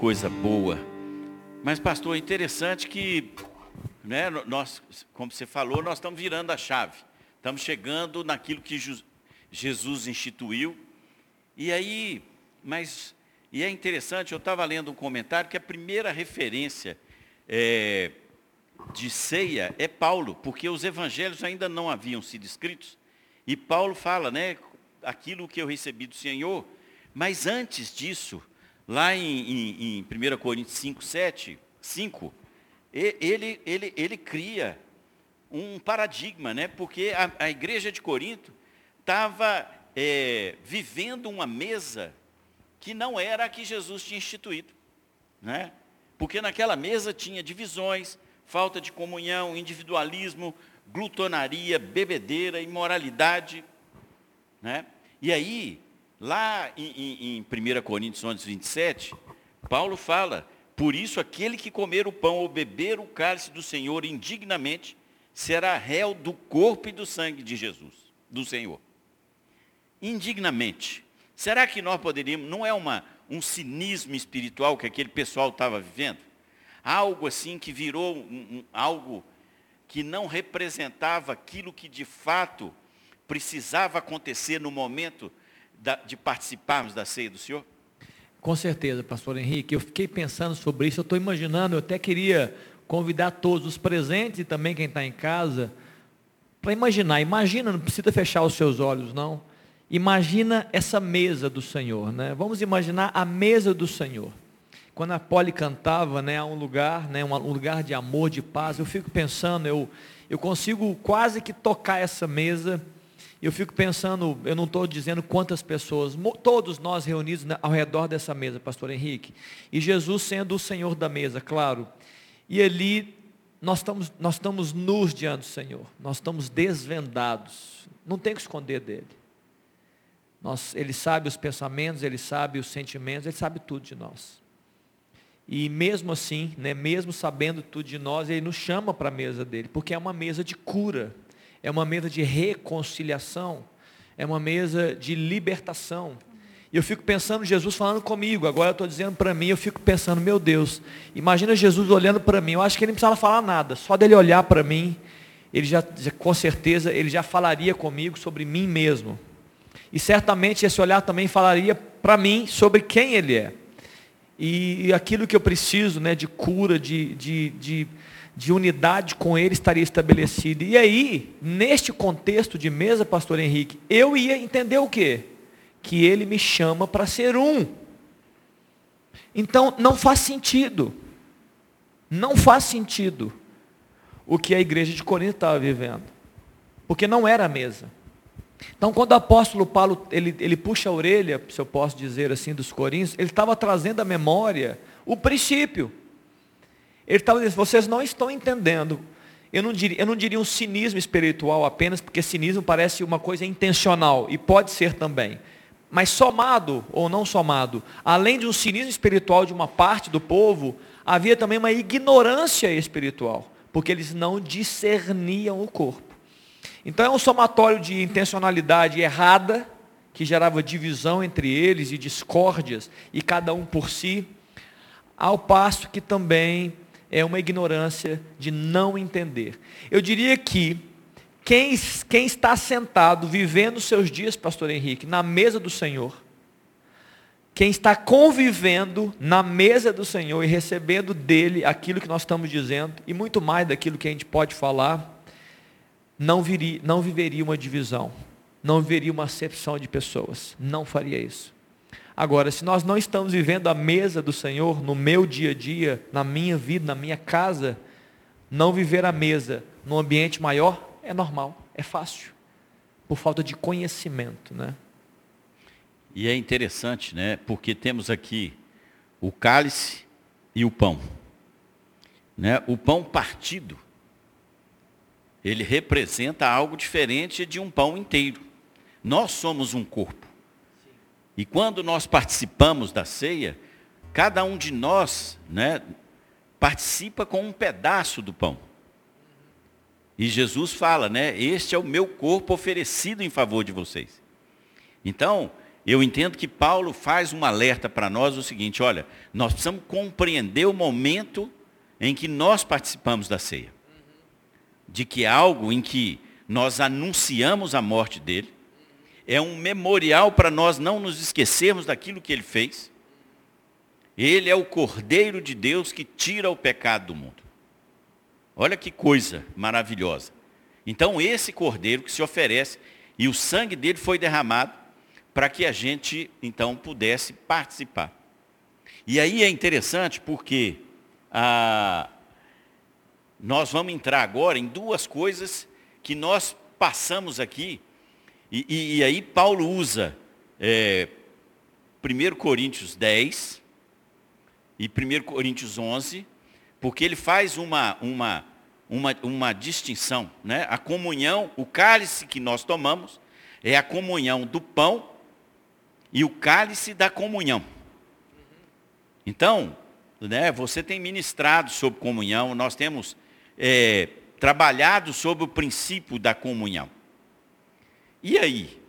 Coisa boa. Mas, pastor, é interessante que, né, nós, como você falou, nós estamos virando a chave. Estamos chegando naquilo que Jesus instituiu. E aí, mas, e é interessante, eu estava lendo um comentário que a primeira referência é, de ceia é Paulo, porque os evangelhos ainda não haviam sido escritos. E Paulo fala, né, aquilo que eu recebi do Senhor. Mas antes disso, lá em, em, em 1 Coríntios 5, 7, 5, e- ele, ele, ele cria um paradigma, né? porque a, a igreja de Corinto estava é, vivendo uma mesa que não era a que Jesus tinha instituído. Né? Porque naquela mesa tinha divisões, falta de comunhão, individualismo, glutonaria, bebedeira, imoralidade. Né? E aí, lá em, em, em 1 Coríntios 11, 27, Paulo fala, por isso aquele que comer o pão ou beber o cálice do Senhor indignamente, será réu do corpo e do sangue de Jesus, do Senhor. Indignamente. Será que nós poderíamos, não é uma, um cinismo espiritual que aquele pessoal estava vivendo? Algo assim que virou um, um, algo que não representava aquilo que de fato precisava acontecer no momento de participarmos da ceia do Senhor? Com certeza, pastor Henrique. Eu fiquei pensando sobre isso, eu estou imaginando, eu até queria convidar todos os presentes e também quem está em casa, para imaginar. Imagina, não precisa fechar os seus olhos, não. Imagina essa mesa do Senhor, né? Vamos imaginar a mesa do Senhor. Quando a Polly cantava, né, um lugar, né, um lugar de amor, de paz, eu fico pensando, eu, eu consigo quase que tocar essa mesa eu fico pensando, eu não estou dizendo quantas pessoas, todos nós reunidos ao redor dessa mesa, pastor Henrique, e Jesus sendo o Senhor da mesa, claro. E ali nós estamos, nós estamos nus diante do Senhor, nós estamos desvendados, não tem que esconder dele. Nós, ele sabe os pensamentos, ele sabe os sentimentos, ele sabe tudo de nós. E mesmo assim, né, mesmo sabendo tudo de nós, ele nos chama para a mesa dele, porque é uma mesa de cura é uma mesa de reconciliação, é uma mesa de libertação. E eu fico pensando, Jesus falando comigo, agora eu estou dizendo para mim, eu fico pensando, meu Deus, imagina Jesus olhando para mim, eu acho que ele não precisava falar nada, só dele olhar para mim, ele já, com certeza, ele já falaria comigo sobre mim mesmo. E certamente esse olhar também falaria para mim sobre quem ele é. E, e, aquilo que eu preciso, né, de cura, de, de, de de unidade com ele estaria estabelecido. E aí, neste contexto de mesa, pastor Henrique, eu ia entender o quê? Que ele me chama para ser um. Então, não faz sentido. Não faz sentido o que a igreja de Corinto estava vivendo. Porque não era a mesa. Então, quando o apóstolo Paulo, ele, ele puxa a orelha, se eu posso dizer assim, dos coríntios, ele estava trazendo à memória o princípio. Ele estava dizendo, vocês não estão entendendo. Eu não, diria, eu não diria um cinismo espiritual apenas, porque cinismo parece uma coisa intencional, e pode ser também. Mas somado, ou não somado, além de um cinismo espiritual de uma parte do povo, havia também uma ignorância espiritual, porque eles não discerniam o corpo. Então é um somatório de intencionalidade errada, que gerava divisão entre eles e discórdias, e cada um por si, ao passo que também é uma ignorância de não entender. Eu diria que quem, quem está sentado, vivendo seus dias, pastor Henrique, na mesa do Senhor, quem está convivendo na mesa do Senhor e recebendo dele aquilo que nós estamos dizendo, e muito mais daquilo que a gente pode falar, não, viria, não viveria uma divisão, não viveria uma acepção de pessoas, não faria isso. Agora, se nós não estamos vivendo a mesa do Senhor no meu dia a dia, na minha vida, na minha casa, não viver a mesa num ambiente maior é normal, é fácil, por falta de conhecimento, né? E é interessante, né? Porque temos aqui o cálice e o pão. Né? O pão partido, ele representa algo diferente de um pão inteiro. Nós somos um corpo. E quando nós participamos da ceia, cada um de nós né, participa com um pedaço do pão. E Jesus fala, né? Este é o meu corpo oferecido em favor de vocês. Então, eu entendo que Paulo faz um alerta para nós o seguinte, olha, nós precisamos compreender o momento em que nós participamos da ceia. De que é algo em que nós anunciamos a morte dele, é um memorial para nós não nos esquecermos daquilo que ele fez. Ele é o Cordeiro de Deus que tira o pecado do mundo. Olha que coisa maravilhosa. Então, esse Cordeiro que se oferece, e o sangue dele foi derramado, para que a gente, então, pudesse participar. E aí é interessante porque ah, nós vamos entrar agora em duas coisas que nós passamos aqui e, e, e aí Paulo usa é, 1 Coríntios 10 e 1 Coríntios 11, porque ele faz uma, uma, uma, uma distinção. Né? A comunhão, o cálice que nós tomamos, é a comunhão do pão e o cálice da comunhão. Então, né, você tem ministrado sobre comunhão, nós temos é, trabalhado sobre o princípio da comunhão. E aí?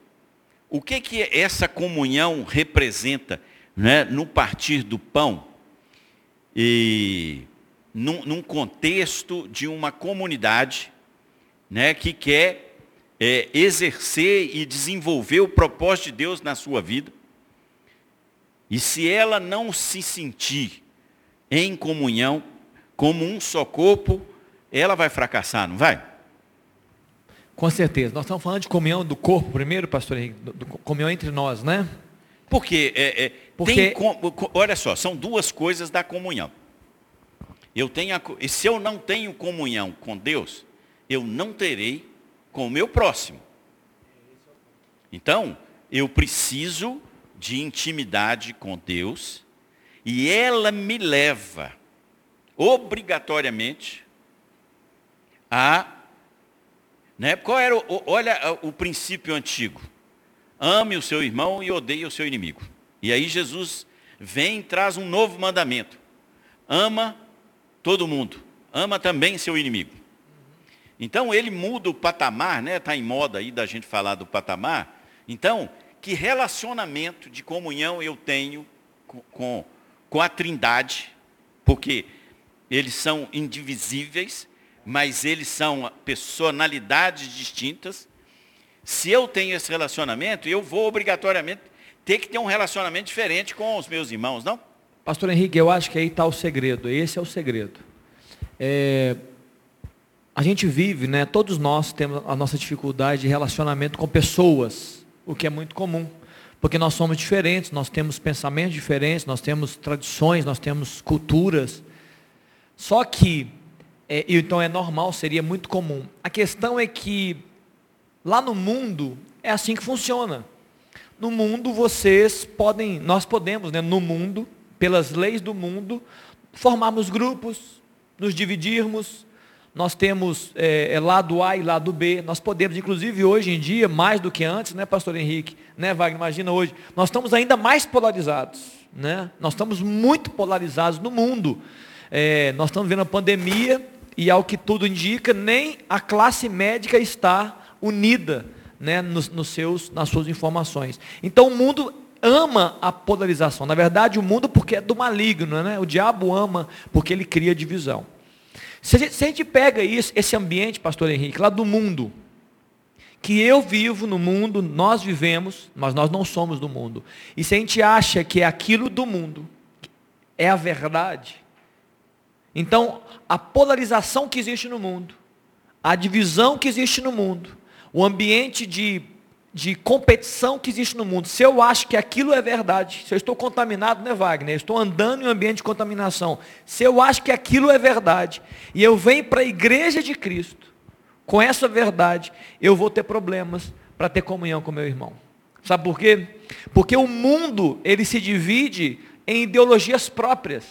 O que, que essa comunhão representa né, no partir do pão? E num, num contexto de uma comunidade né, que quer é, exercer e desenvolver o propósito de Deus na sua vida. E se ela não se sentir em comunhão, como um só corpo, ela vai fracassar, não vai? Com certeza. Nós estamos falando de comunhão do corpo primeiro, pastor Henrique, do, do, comunhão entre nós, né? Porque, é, é, Porque... Tem, olha só, são duas coisas da comunhão. Eu tenho a, e se eu não tenho comunhão com Deus, eu não terei com o meu próximo. Então, eu preciso de intimidade com Deus e ela me leva obrigatoriamente a né? Qual era o, olha o princípio antigo? Ame o seu irmão e odeie o seu inimigo. E aí Jesus vem e traz um novo mandamento. Ama todo mundo. Ama também seu inimigo. Então ele muda o patamar, né? Está em moda aí da gente falar do patamar. Então, que relacionamento de comunhão eu tenho com, com, com a trindade, porque eles são indivisíveis, mas eles são personalidades distintas. Se eu tenho esse relacionamento, eu vou obrigatoriamente ter que ter um relacionamento diferente com os meus irmãos, não? Pastor Henrique, eu acho que aí está o segredo, esse é o segredo. É, a gente vive, né, todos nós temos a nossa dificuldade de relacionamento com pessoas, o que é muito comum, porque nós somos diferentes, nós temos pensamentos diferentes, nós temos tradições, nós temos culturas. Só que é, então é normal, seria muito comum. A questão é que lá no mundo é assim que funciona. No mundo vocês podem, nós podemos, né, no mundo, pelas leis do mundo, formarmos grupos, nos dividirmos. Nós temos é, é, lado A e lado B. Nós podemos, inclusive hoje em dia, mais do que antes, né, Pastor Henrique, né, Wagner? Imagina hoje, nós estamos ainda mais polarizados, né? Nós estamos muito polarizados no mundo. É, nós estamos vendo a pandemia e ao que tudo indica, nem a classe médica está unida né, nos, nos seus, nas suas informações. Então o mundo ama a polarização. Na verdade, o mundo porque é do maligno, né? O diabo ama porque ele cria divisão. Se a gente, se a gente pega isso, esse ambiente, pastor Henrique, lá do mundo, que eu vivo no mundo, nós vivemos, mas nós não somos do mundo. E se a gente acha que é aquilo do mundo, é a verdade, então, a polarização que existe no mundo, a divisão que existe no mundo, o ambiente de de competição que existe no mundo. Se eu acho que aquilo é verdade, se eu estou contaminado, né, Wagner? Eu estou andando em um ambiente de contaminação. Se eu acho que aquilo é verdade, e eu venho para a igreja de Cristo, com essa verdade, eu vou ter problemas para ter comunhão com meu irmão. Sabe por quê? Porque o mundo, ele se divide em ideologias próprias.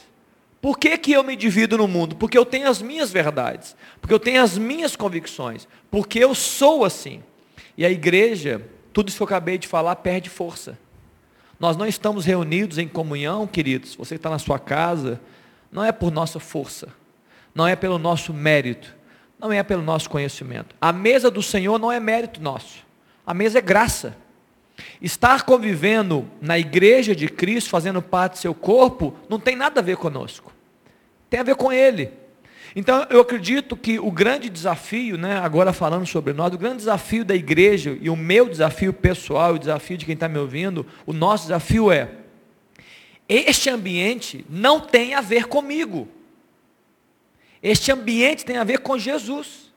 Por que, que eu me divido no mundo? Porque eu tenho as minhas verdades, porque eu tenho as minhas convicções, porque eu sou assim. E a igreja, tudo isso que eu acabei de falar perde força. Nós não estamos reunidos em comunhão, queridos, você está na sua casa, não é por nossa força, não é pelo nosso mérito, não é pelo nosso conhecimento. A mesa do Senhor não é mérito nosso, a mesa é graça. Estar convivendo na igreja de Cristo, fazendo parte do seu corpo, não tem nada a ver conosco, tem a ver com Ele. Então, eu acredito que o grande desafio, né, agora falando sobre nós, o grande desafio da igreja, e o meu desafio pessoal, o desafio de quem está me ouvindo, o nosso desafio é: este ambiente não tem a ver comigo. Este ambiente tem a ver com Jesus.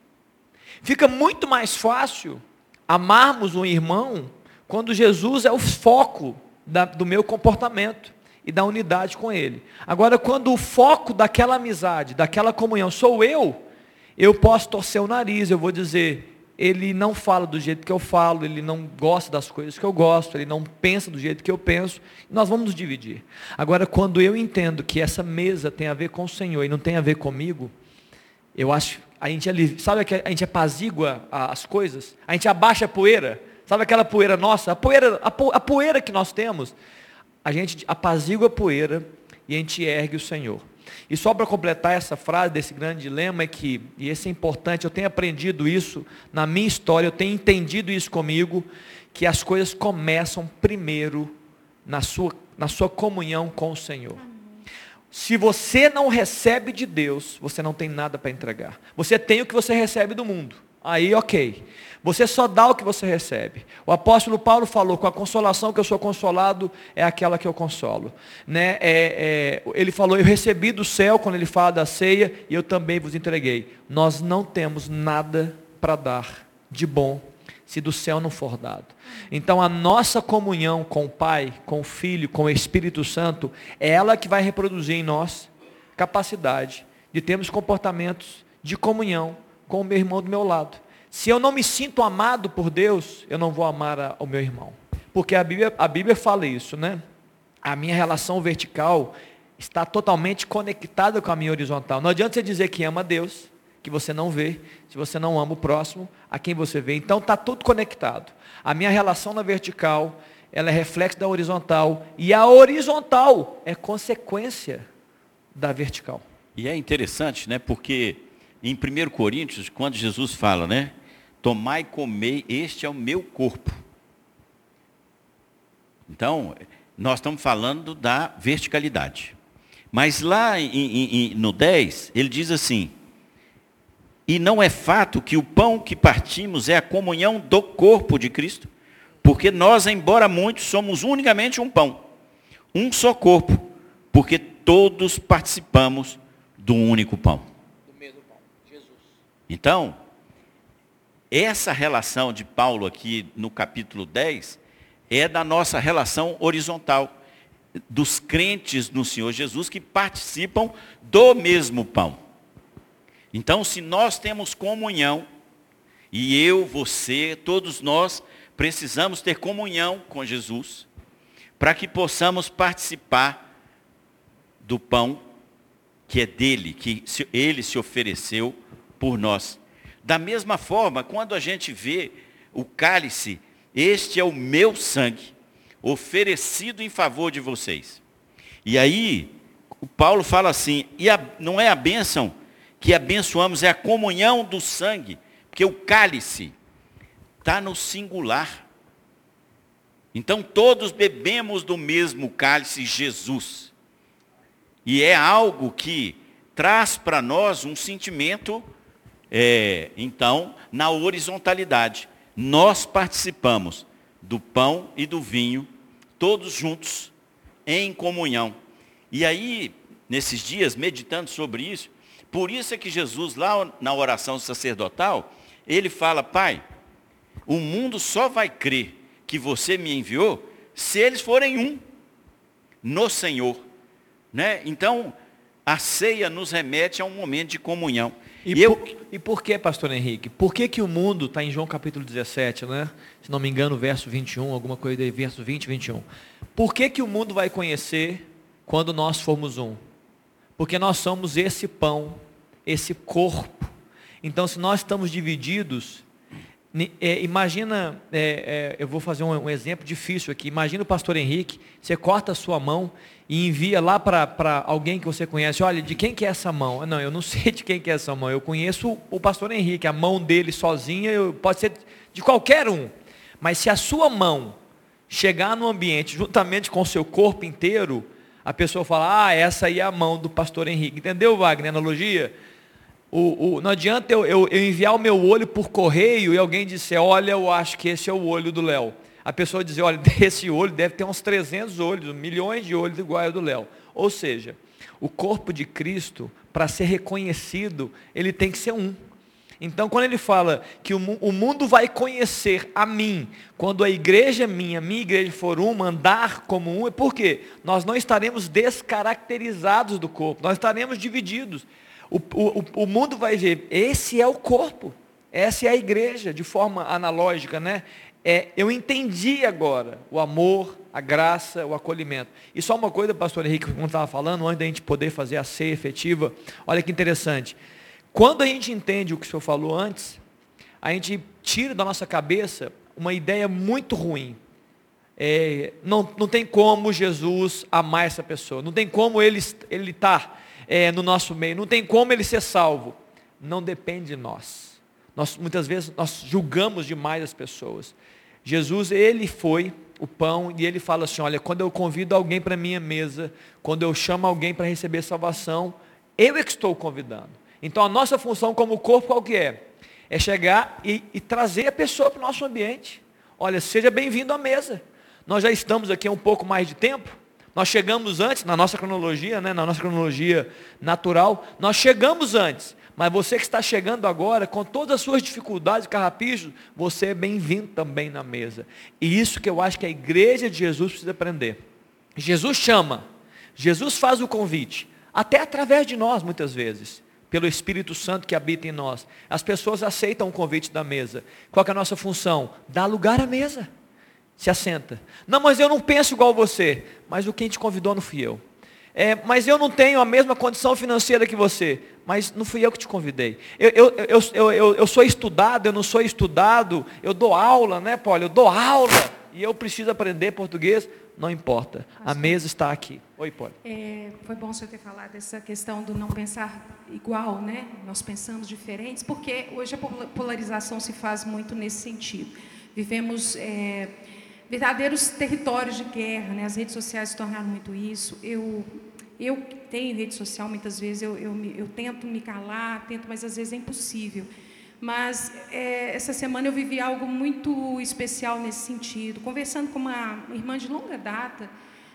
Fica muito mais fácil amarmos um irmão quando Jesus é o foco da, do meu comportamento e da unidade com Ele. Agora, quando o foco daquela amizade, daquela comunhão sou eu, eu posso torcer o nariz, eu vou dizer, ele não fala do jeito que eu falo, ele não gosta das coisas que eu gosto, ele não pensa do jeito que eu penso, nós vamos nos dividir. Agora, quando eu entendo que essa mesa tem a ver com o Senhor e não tem a ver comigo, eu acho, a gente ali, sabe que a gente apazigua as coisas, a gente abaixa a poeira, sabe aquela poeira nossa, a poeira, a, po, a poeira que nós temos, a gente apazigua a poeira e a gente ergue o Senhor. E só para completar essa frase desse grande dilema é que, e esse é importante, eu tenho aprendido isso na minha história, eu tenho entendido isso comigo, que as coisas começam primeiro na sua, na sua comunhão com o Senhor. Se você não recebe de Deus, você não tem nada para entregar. Você tem o que você recebe do mundo. Aí, ok. Você só dá o que você recebe. O apóstolo Paulo falou: com a consolação que eu sou consolado é aquela que eu consolo. Né? É, é, ele falou: eu recebi do céu, quando ele fala da ceia, e eu também vos entreguei. Nós não temos nada para dar de bom se do céu não for dado. Então a nossa comunhão com o Pai, com o Filho, com o Espírito Santo, é ela que vai reproduzir em nós capacidade de termos comportamentos de comunhão com o meu irmão do meu lado. Se eu não me sinto amado por Deus, eu não vou amar o meu irmão. Porque a Bíblia, a Bíblia fala isso, né? A minha relação vertical está totalmente conectada com a minha horizontal. Não adianta você dizer que ama Deus, que você não vê, se você não ama o próximo, a quem você vê. Então está tudo conectado. A minha relação na vertical, ela é reflexo da horizontal. E a horizontal é consequência da vertical. E é interessante, né? Porque em 1 Coríntios, quando Jesus fala, né? Tomai e comei, este é o meu corpo. Então, nós estamos falando da verticalidade. Mas lá em, em, no 10, ele diz assim: E não é fato que o pão que partimos é a comunhão do corpo de Cristo? Porque nós, embora muitos, somos unicamente um pão, um só corpo, porque todos participamos do único pão. Então, essa relação de Paulo aqui no capítulo 10 é da nossa relação horizontal, dos crentes no Senhor Jesus que participam do mesmo pão. Então, se nós temos comunhão, e eu, você, todos nós precisamos ter comunhão com Jesus, para que possamos participar do pão que é dele, que ele se ofereceu por nós. Da mesma forma, quando a gente vê o cálice, este é o meu sangue, oferecido em favor de vocês. E aí, o Paulo fala assim, e a, não é a bênção que abençoamos, é a comunhão do sangue, porque o cálice está no singular. Então todos bebemos do mesmo cálice, Jesus. E é algo que traz para nós um sentimento é, então, na horizontalidade. Nós participamos do pão e do vinho, todos juntos, em comunhão. E aí, nesses dias, meditando sobre isso, por isso é que Jesus, lá na oração sacerdotal, ele fala, Pai, o mundo só vai crer que você me enviou, se eles forem um no Senhor. Né? Então, a ceia nos remete a um momento de comunhão. E, e, eu... por, e por que, pastor Henrique? Por que, que o mundo, está em João capítulo 17, né? se não me engano, verso 21, alguma coisa aí, verso 20, 21. Por que, que o mundo vai conhecer quando nós formos um? Porque nós somos esse pão, esse corpo. Então, se nós estamos divididos, é, imagina, é, é, eu vou fazer um, um, exemplo difícil aqui. Imagina o pastor Henrique, você corta a sua mão e envia lá para alguém que você conhece. Olha, de quem que é essa mão? Não, eu não sei de quem que é essa mão. Eu conheço o, pastor Henrique, a mão dele sozinha eu, pode ser de qualquer um. Mas se a sua mão chegar no ambiente juntamente com o seu corpo inteiro, a pessoa fala, ah, essa aí é a mão do pastor Henrique. Entendeu, Wagner, a analogia? O, o, não adianta eu, eu, eu, enviar o meu olho por correio e alguém disser, olha, eu acho que esse é o olho do Léo. A pessoa dizer, olha, esse olho deve ter uns 300 olhos, milhões de olhos igual ao do Léo. Ou seja, o corpo de Cristo, para ser reconhecido, ele tem que ser um. Então, quando ele fala que o, o, mundo vai conhecer a mim, quando a igreja minha, minha igreja for uma, andar como um, é porque nós não estaremos descaracterizados do corpo, nós estaremos divididos. O, o, o mundo vai ver, esse é o corpo, essa é a igreja, de forma analógica, né? É, eu entendi agora o amor, a graça, o acolhimento. E só uma coisa, pastor Henrique, como estava falando, antes da gente poder fazer a ceia efetiva, olha que interessante. Quando a gente entende o que o senhor falou antes, a gente tira da nossa cabeça uma ideia muito ruim. É, não, não tem como Jesus amar essa pessoa, não tem como ele estar ele tá, é, no nosso meio. Não tem como ele ser salvo. Não depende de nós. nós. Muitas vezes nós julgamos demais as pessoas. Jesus, ele foi o pão e ele fala assim: olha, quando eu convido alguém para minha mesa, quando eu chamo alguém para receber salvação, eu é que estou convidando. Então a nossa função como corpo qual que é? É chegar e, e trazer a pessoa para o nosso ambiente. Olha, seja bem-vindo à mesa. Nós já estamos aqui há um pouco mais de tempo. Nós chegamos antes, na nossa cronologia, né, na nossa cronologia natural, nós chegamos antes. Mas você que está chegando agora, com todas as suas dificuldades, carrapichos, você é bem-vindo também na mesa. E isso que eu acho que a igreja de Jesus precisa aprender. Jesus chama, Jesus faz o convite, até através de nós muitas vezes, pelo Espírito Santo que habita em nós. As pessoas aceitam o convite da mesa. Qual é a nossa função? Dar lugar à mesa se assenta. Não, mas eu não penso igual você. Mas o quem te convidou não fui eu. É, mas eu não tenho a mesma condição financeira que você. Mas não fui eu que te convidei. Eu, eu, eu, eu, eu sou estudado, eu não sou estudado. Eu dou aula, né, Paulo? Eu dou aula. E eu preciso aprender português. Não importa. A mesa está aqui. Oi, Paulo. É, foi bom você ter falado dessa questão do não pensar igual, né? Nós pensamos diferentes, porque hoje a polarização se faz muito nesse sentido. Vivemos. É, verdadeiros territórios de guerra. Né? As redes sociais se tornaram muito isso. Eu, eu tenho rede social, muitas vezes eu, eu, eu tento me calar, tento, mas às vezes é impossível. Mas é, essa semana eu vivi algo muito especial nesse sentido. Conversando com uma irmã de longa data,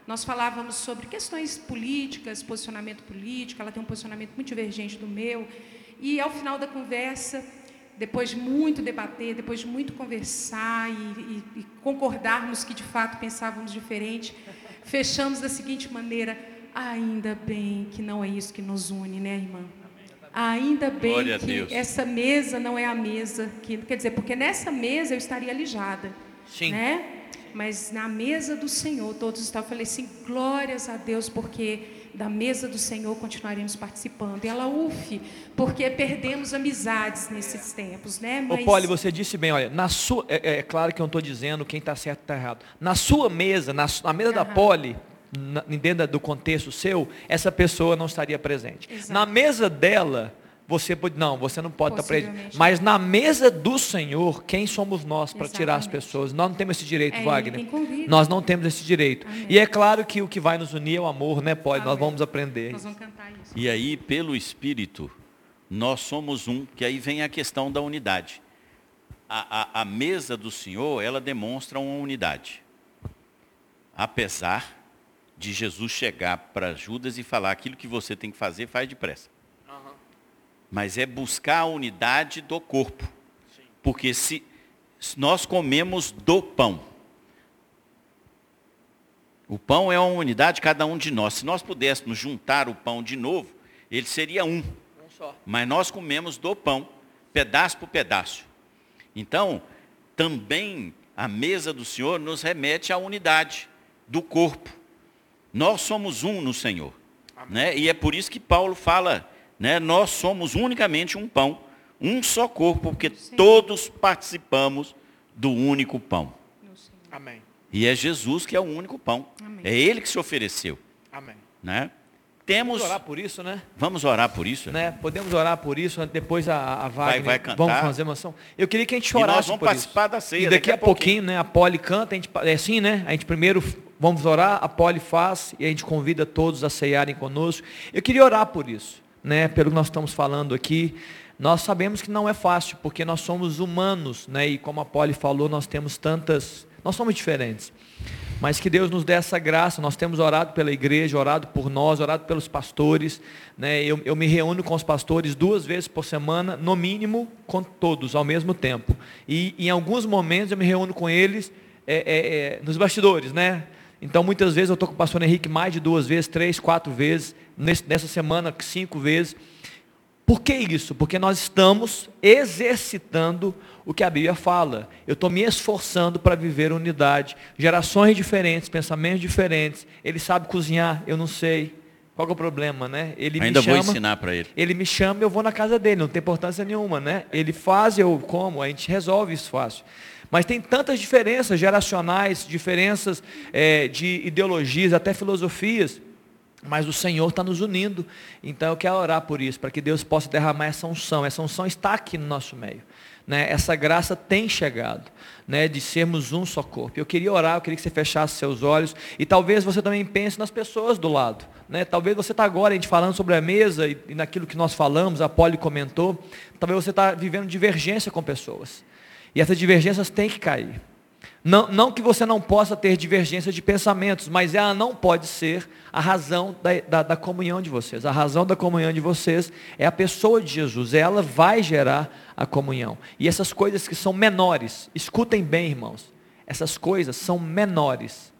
nós falávamos sobre questões políticas, posicionamento político. Ela tem um posicionamento muito divergente do meu. E ao final da conversa, depois de muito debater, depois de muito conversar e, e, e concordarmos que de fato pensávamos diferente, fechamos da seguinte maneira: ainda bem que não é isso que nos une, né, irmã? Ainda bem que essa mesa não é a mesa que, quer dizer, porque nessa mesa eu estaria alijada, Sim. né? Mas na mesa do Senhor todos estavam. Eu falei assim, glórias a Deus, porque da mesa do Senhor continuaremos participando. E ela ufe, porque perdemos amizades nesses tempos, né? Mas... Ô, Poli, você disse bem, olha, na sua, é, é claro que eu não estou dizendo quem está certo e está errado. Na sua mesa, na, na mesa uhum. da Poli, na, dentro do contexto seu, essa pessoa não estaria presente. Exato. Na mesa dela, você pode, não, você não pode estar preso. Mas na mesa do Senhor, quem somos nós para tirar as pessoas? Nós não temos esse direito, é, Wagner. Nós não temos esse direito. Amém. E é claro que o que vai nos unir é o amor, né, Pode? Nós vamos aprender. Nós vamos cantar isso. E aí, pelo Espírito, nós somos um, que aí vem a questão da unidade. A, a, a mesa do Senhor, ela demonstra uma unidade. Apesar de Jesus chegar para Judas e falar aquilo que você tem que fazer, faz depressa mas é buscar a unidade do corpo. Porque se nós comemos do pão, O pão é uma unidade de cada um de nós. Se nós pudéssemos juntar o pão de novo, ele seria um. Mas nós comemos do pão, pedaço por pedaço. Então, também a mesa do Senhor nos remete à unidade do corpo. Nós somos um no Senhor. Né? E é por isso que Paulo fala, né? nós somos unicamente um pão, um só corpo, porque Sim. todos participamos do único pão. Amém. E é Jesus que é o único pão. Amém. É Ele que se ofereceu. Amém. Né? Temos... Vamos orar por isso, né? Vamos orar por isso. Né? Podemos orar por isso, depois a, a Wagner, vai, vai cantar. vamos fazer uma ação. Eu queria que a gente orasse e nós vamos participar isso. da ceia. E daqui, daqui a, pouquinho, pouquinho, né, a Poli canta, a gente, é assim, né? A gente primeiro vamos orar, a Poli faz e a gente convida todos a ceiarem conosco. Eu queria orar por isso, né? Pelo que nós estamos falando aqui. Nós sabemos que não é fácil, porque nós somos humanos, né? E como a Poli falou, nós temos tantas, nós somos diferentes. Mas que Deus nos dê essa graça. Nós temos orado pela igreja, orado por nós, orado pelos pastores. Né? Eu, eu me reúno com os pastores duas vezes por semana, no mínimo, com todos ao mesmo tempo. E em alguns momentos eu me reúno com eles é, é, é, nos bastidores, né? Então muitas vezes eu estou com o pastor Henrique mais de duas vezes, três, quatro vezes, nessa semana cinco vezes. Por que isso? Porque nós estamos exercitando o que a Bíblia fala. Eu estou me esforçando para viver unidade. Gerações diferentes, pensamentos diferentes. Ele sabe cozinhar, eu não sei. Qual é o problema, né? Ele Ainda me chama, vou ensinar para ele. Ele me chama, eu vou na casa dele, não tem importância nenhuma, né? Ele faz, eu como, a gente resolve isso fácil. Mas tem tantas diferenças geracionais, diferenças é, de ideologias, até filosofias. Mas o Senhor está nos unindo. Então eu quero orar por isso, para que Deus possa derramar essa unção. Essa unção está aqui no nosso meio. Né? Essa graça tem chegado, né? de sermos um só corpo. Eu queria orar, eu queria que você fechasse seus olhos. E talvez você também pense nas pessoas do lado. Né? Talvez você está agora, a gente falando sobre a mesa e, e naquilo que nós falamos, a Poli comentou. Talvez você está vivendo divergência com pessoas. E essas divergências têm que cair. Não, não que você não possa ter divergência de pensamentos, mas ela não pode ser a razão da, da, da, comunhão de vocês. A razão da comunhão de vocês é a pessoa de Jesus. Ela vai gerar a comunhão. E essas coisas que são menores, escutem bem, irmãos. Essas coisas são menores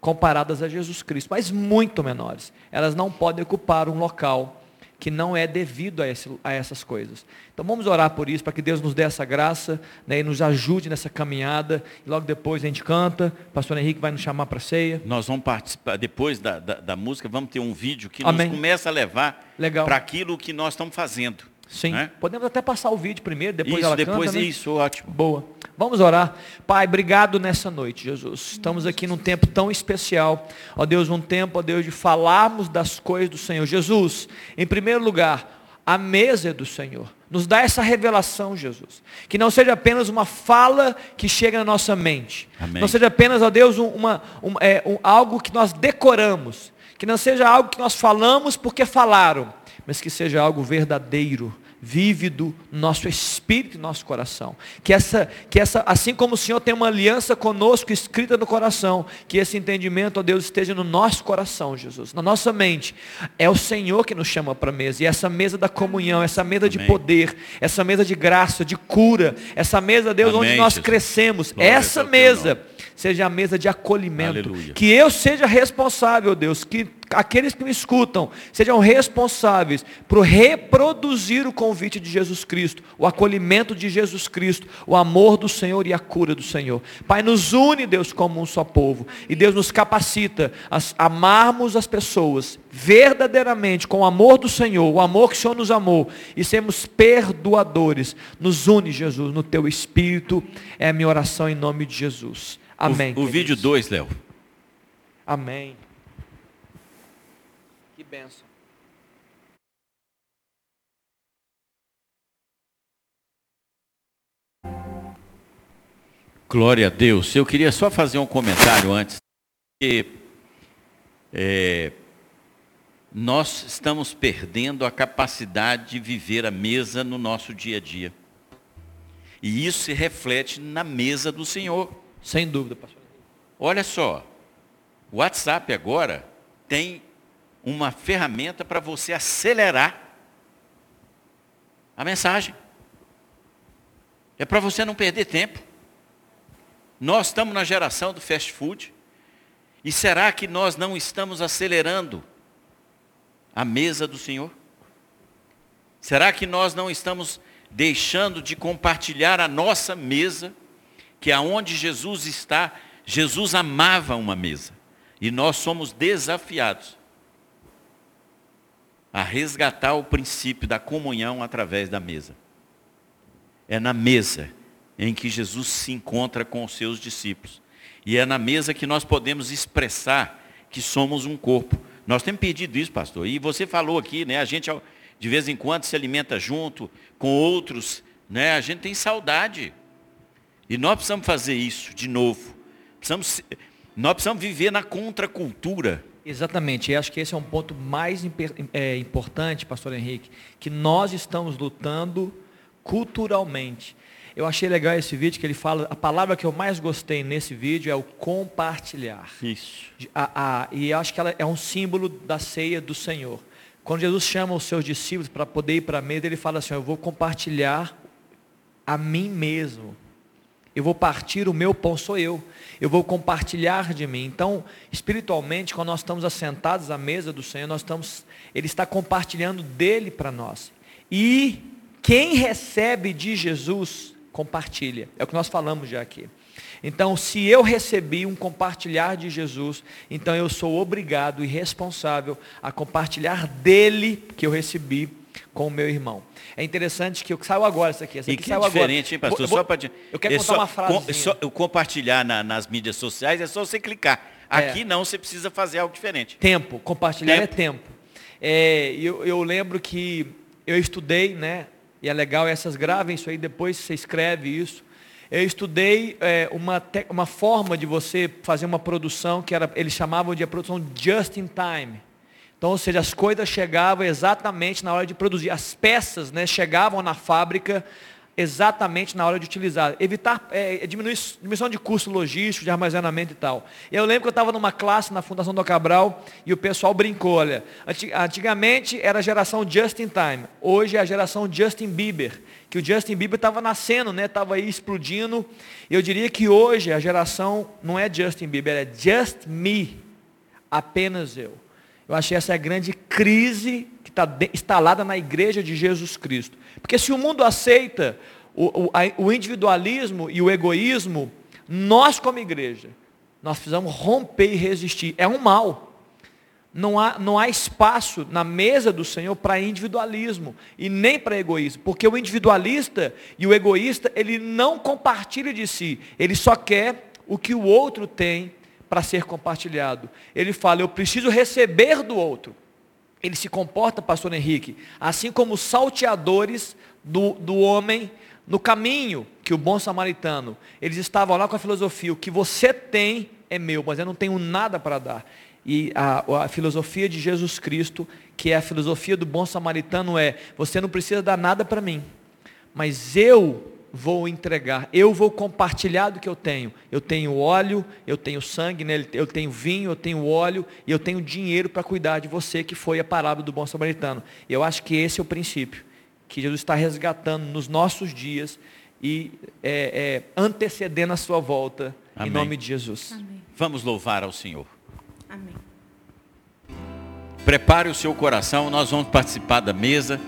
comparadas a Jesus Cristo, mas muito menores. Elas não podem ocupar um local que não é devido a, esse, a, essas coisas. Então vamos orar por isso, para que Deus nos dê essa graça né, e nos ajude nessa caminhada. E logo depois a gente canta, o pastor Henrique vai nos chamar para a ceia. Nós vamos participar, depois da, da, da, música, vamos ter um vídeo que Amém. nos começa a levar para aquilo que nós estamos fazendo. Sim. Né? Podemos até passar o vídeo primeiro, depois isso, ela depois canta, né? isso, ótimo. Boa. Vamos orar. Pai, obrigado nessa noite, Jesus. Estamos aqui num tempo tão especial. Ó Deus, um tempo, ó Deus, de falarmos das coisas do Senhor. Jesus, em primeiro lugar, a mesa é do Senhor. Nos dá essa revelação, Jesus. Que não seja apenas uma fala que chega na nossa mente. Amém. Não seja apenas, ó Deus, uma, um, é, um, algo que nós decoramos. Que não seja algo que nós falamos porque falaram. Mas que seja algo verdadeiro vívido no nosso espírito e nosso coração. Que essa, que essa, assim como o Senhor tem uma aliança conosco escrita no coração, que esse entendimento, ó Deus, esteja no nosso coração, Jesus, na nossa mente. É o Senhor que nos chama para a mesa. E essa mesa da comunhão, essa mesa Amém. de poder, essa mesa de graça, de cura, essa mesa, Deus, Amém, onde nós Jesus. crescemos, Glória essa mesa seja a mesa de acolhimento. Aleluia. Que eu seja responsável, Deus, que aqueles que me escutam sejam responsáveis por reproduzir o convite de Jesus Cristo, o acolhimento de Jesus Cristo, o amor do Senhor e a cura do Senhor. Pai, nos une, Deus, como um só povo. E Deus nos capacita a amarmos as pessoas verdadeiramente com o amor do Senhor, o amor que o Senhor nos amou, e sermos perdoadores. Nos une, Jesus, no teu espírito. É a minha oração em nome de Jesus. Amém. O, o vídeo 2, Léo. Amém. Que benção. Glória a Deus. Eu queria só fazer um comentário antes. Que, é, nós estamos perdendo a capacidade de viver a mesa no nosso dia a dia. E isso se reflete na mesa do Senhor. Sem dúvida, pastor. Olha só, o WhatsApp agora tem uma ferramenta para você acelerar a mensagem. É para você não perder tempo. Nós estamos na geração do fast food E será que nós não estamos acelerando a mesa do Senhor? Será que nós não estamos deixando de compartilhar a nossa mesa, que é onde Jesus está, Jesus amava uma mesa. E nós somos desafiados a resgatar o princípio da comunhão através da mesa. É na mesa em que Jesus se encontra com os seus discípulos. E é na mesa que nós podemos expressar que somos um corpo. Nós temos pedido isso, pastor. E você falou aqui, né? A gente de vez em quando se alimenta junto com outros, né? A gente tem saudade. E nós precisamos fazer isso de novo. Precisamos, nós precisamos viver na contracultura. Exatamente, e acho que esse é um ponto mais é, importante, pastor Henrique, que nós estamos lutando culturalmente. Eu achei legal esse vídeo que ele fala, a palavra que eu mais gostei nesse vídeo é o compartilhar. Isso. A, a, e acho que ela é um símbolo da ceia do Senhor. Quando Jesus chama os seus discípulos para poder ir para a mesa, ele fala assim, eu vou compartilhar a mim mesmo. Eu vou partir o meu pão, sou eu. Eu vou compartilhar de mim. Então, espiritualmente, quando nós estamos assentados à mesa do Senhor, nós estamos, Ele está compartilhando dele para nós. E quem recebe de Jesus, compartilha. É o que nós falamos já aqui. Então, se eu recebi um compartilhar de Jesus, então eu sou obrigado e responsável a compartilhar dele que eu recebi com o meu irmão. É interessante que eu saiu agora isso aqui. Essa e aqui que é diferente, hein, pastor? Vou, só pra, eu quero contar só, uma frase. Só, compartilhar na, nas mídias sociais é só você clicar. É. Aqui é. não, você precisa fazer algo diferente. Tempo, compartilhar tempo. é tempo. É, eu, eu lembro que eu estudei, né? E é legal, essas gravem isso aí, depois você escreve isso. Eu estudei é, uma, uma forma de você fazer uma produção que era, eles chamavam de a produção just in time. Então, ou seja, as coisas chegavam exatamente na hora de produzir. As peças né, chegavam na fábrica exatamente na hora de utilizar. Evitar, é, é diminuição de custo logístico, de armazenamento e tal. Eu lembro que eu estava numa classe na Fundação do Cabral e o pessoal brincou, olha, antigamente era a geração just in time, hoje é a geração Justin Bieber, que o Justin Bieber estava nascendo, né? Estava aí explodindo. Eu diria que hoje a geração não é Justin Bieber, é just me, apenas eu. Eu achei essa a grande crise que está instalada na igreja de Jesus Cristo. Porque se o mundo aceita o, o, o individualismo e o egoísmo, nós como igreja, nós precisamos romper e resistir. É um mal. Não há, não há espaço na mesa do Senhor para individualismo e nem para egoísmo. Porque o individualista e o egoísta, ele não compartilha de si. Ele só quer o que o outro tem para ser compartilhado. Ele fala, eu preciso receber do outro. Ele se comporta, pastor Henrique, assim como os salteadores do, do homem no caminho que o bom samaritano. Eles estavam lá com a filosofia, o que você tem é meu, mas eu não tenho nada para dar. E a, a, filosofia de Jesus Cristo, que é a filosofia do bom samaritano, é: você não precisa dar nada para mim, mas eu vou entregar, eu vou compartilhar do que eu tenho. Eu tenho óleo, eu tenho sangue, né? eu tenho vinho, eu tenho óleo e eu tenho dinheiro para cuidar de você, que foi a palavra do bom samaritano. Eu acho que esse é o princípio que Jesus está resgatando nos nossos dias e é, é, antecedendo a sua volta, Amém. em nome de Jesus. Amém. Vamos louvar ao Senhor. Amém. Prepare o seu coração, nós vamos participar da mesa.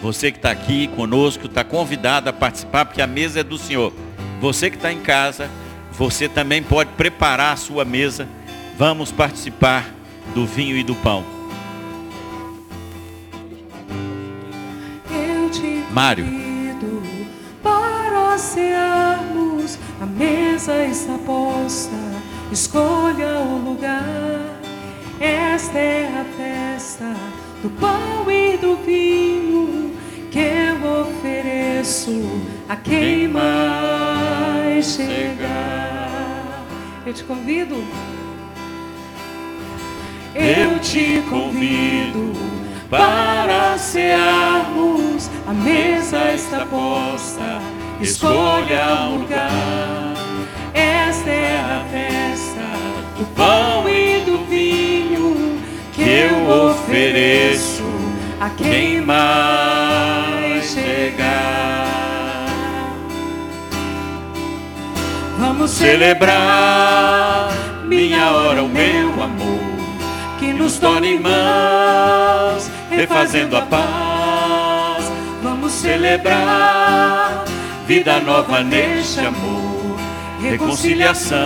Você que está aqui conosco está convidado a participar, porque a mesa é do Senhor. Você que está em casa, você também pode preparar a sua mesa. Vamos participar do vinho e do pão. Eu te Mário. Para cearmos, a mesa está posta. Escolha o lugar. Esta é a festa do pão e do vinho eu ofereço a quem mais chegar. Eu te convido. Eu te convido para cearmos. A mesa está posta. Escolha um lugar. Esta é a festa do pão e do vinho que eu ofereço a quem mais celebrar minha hora, o meu amor, que nos torne irmãos, refazendo a paz. Vamos celebrar vida nova neste amor, reconciliação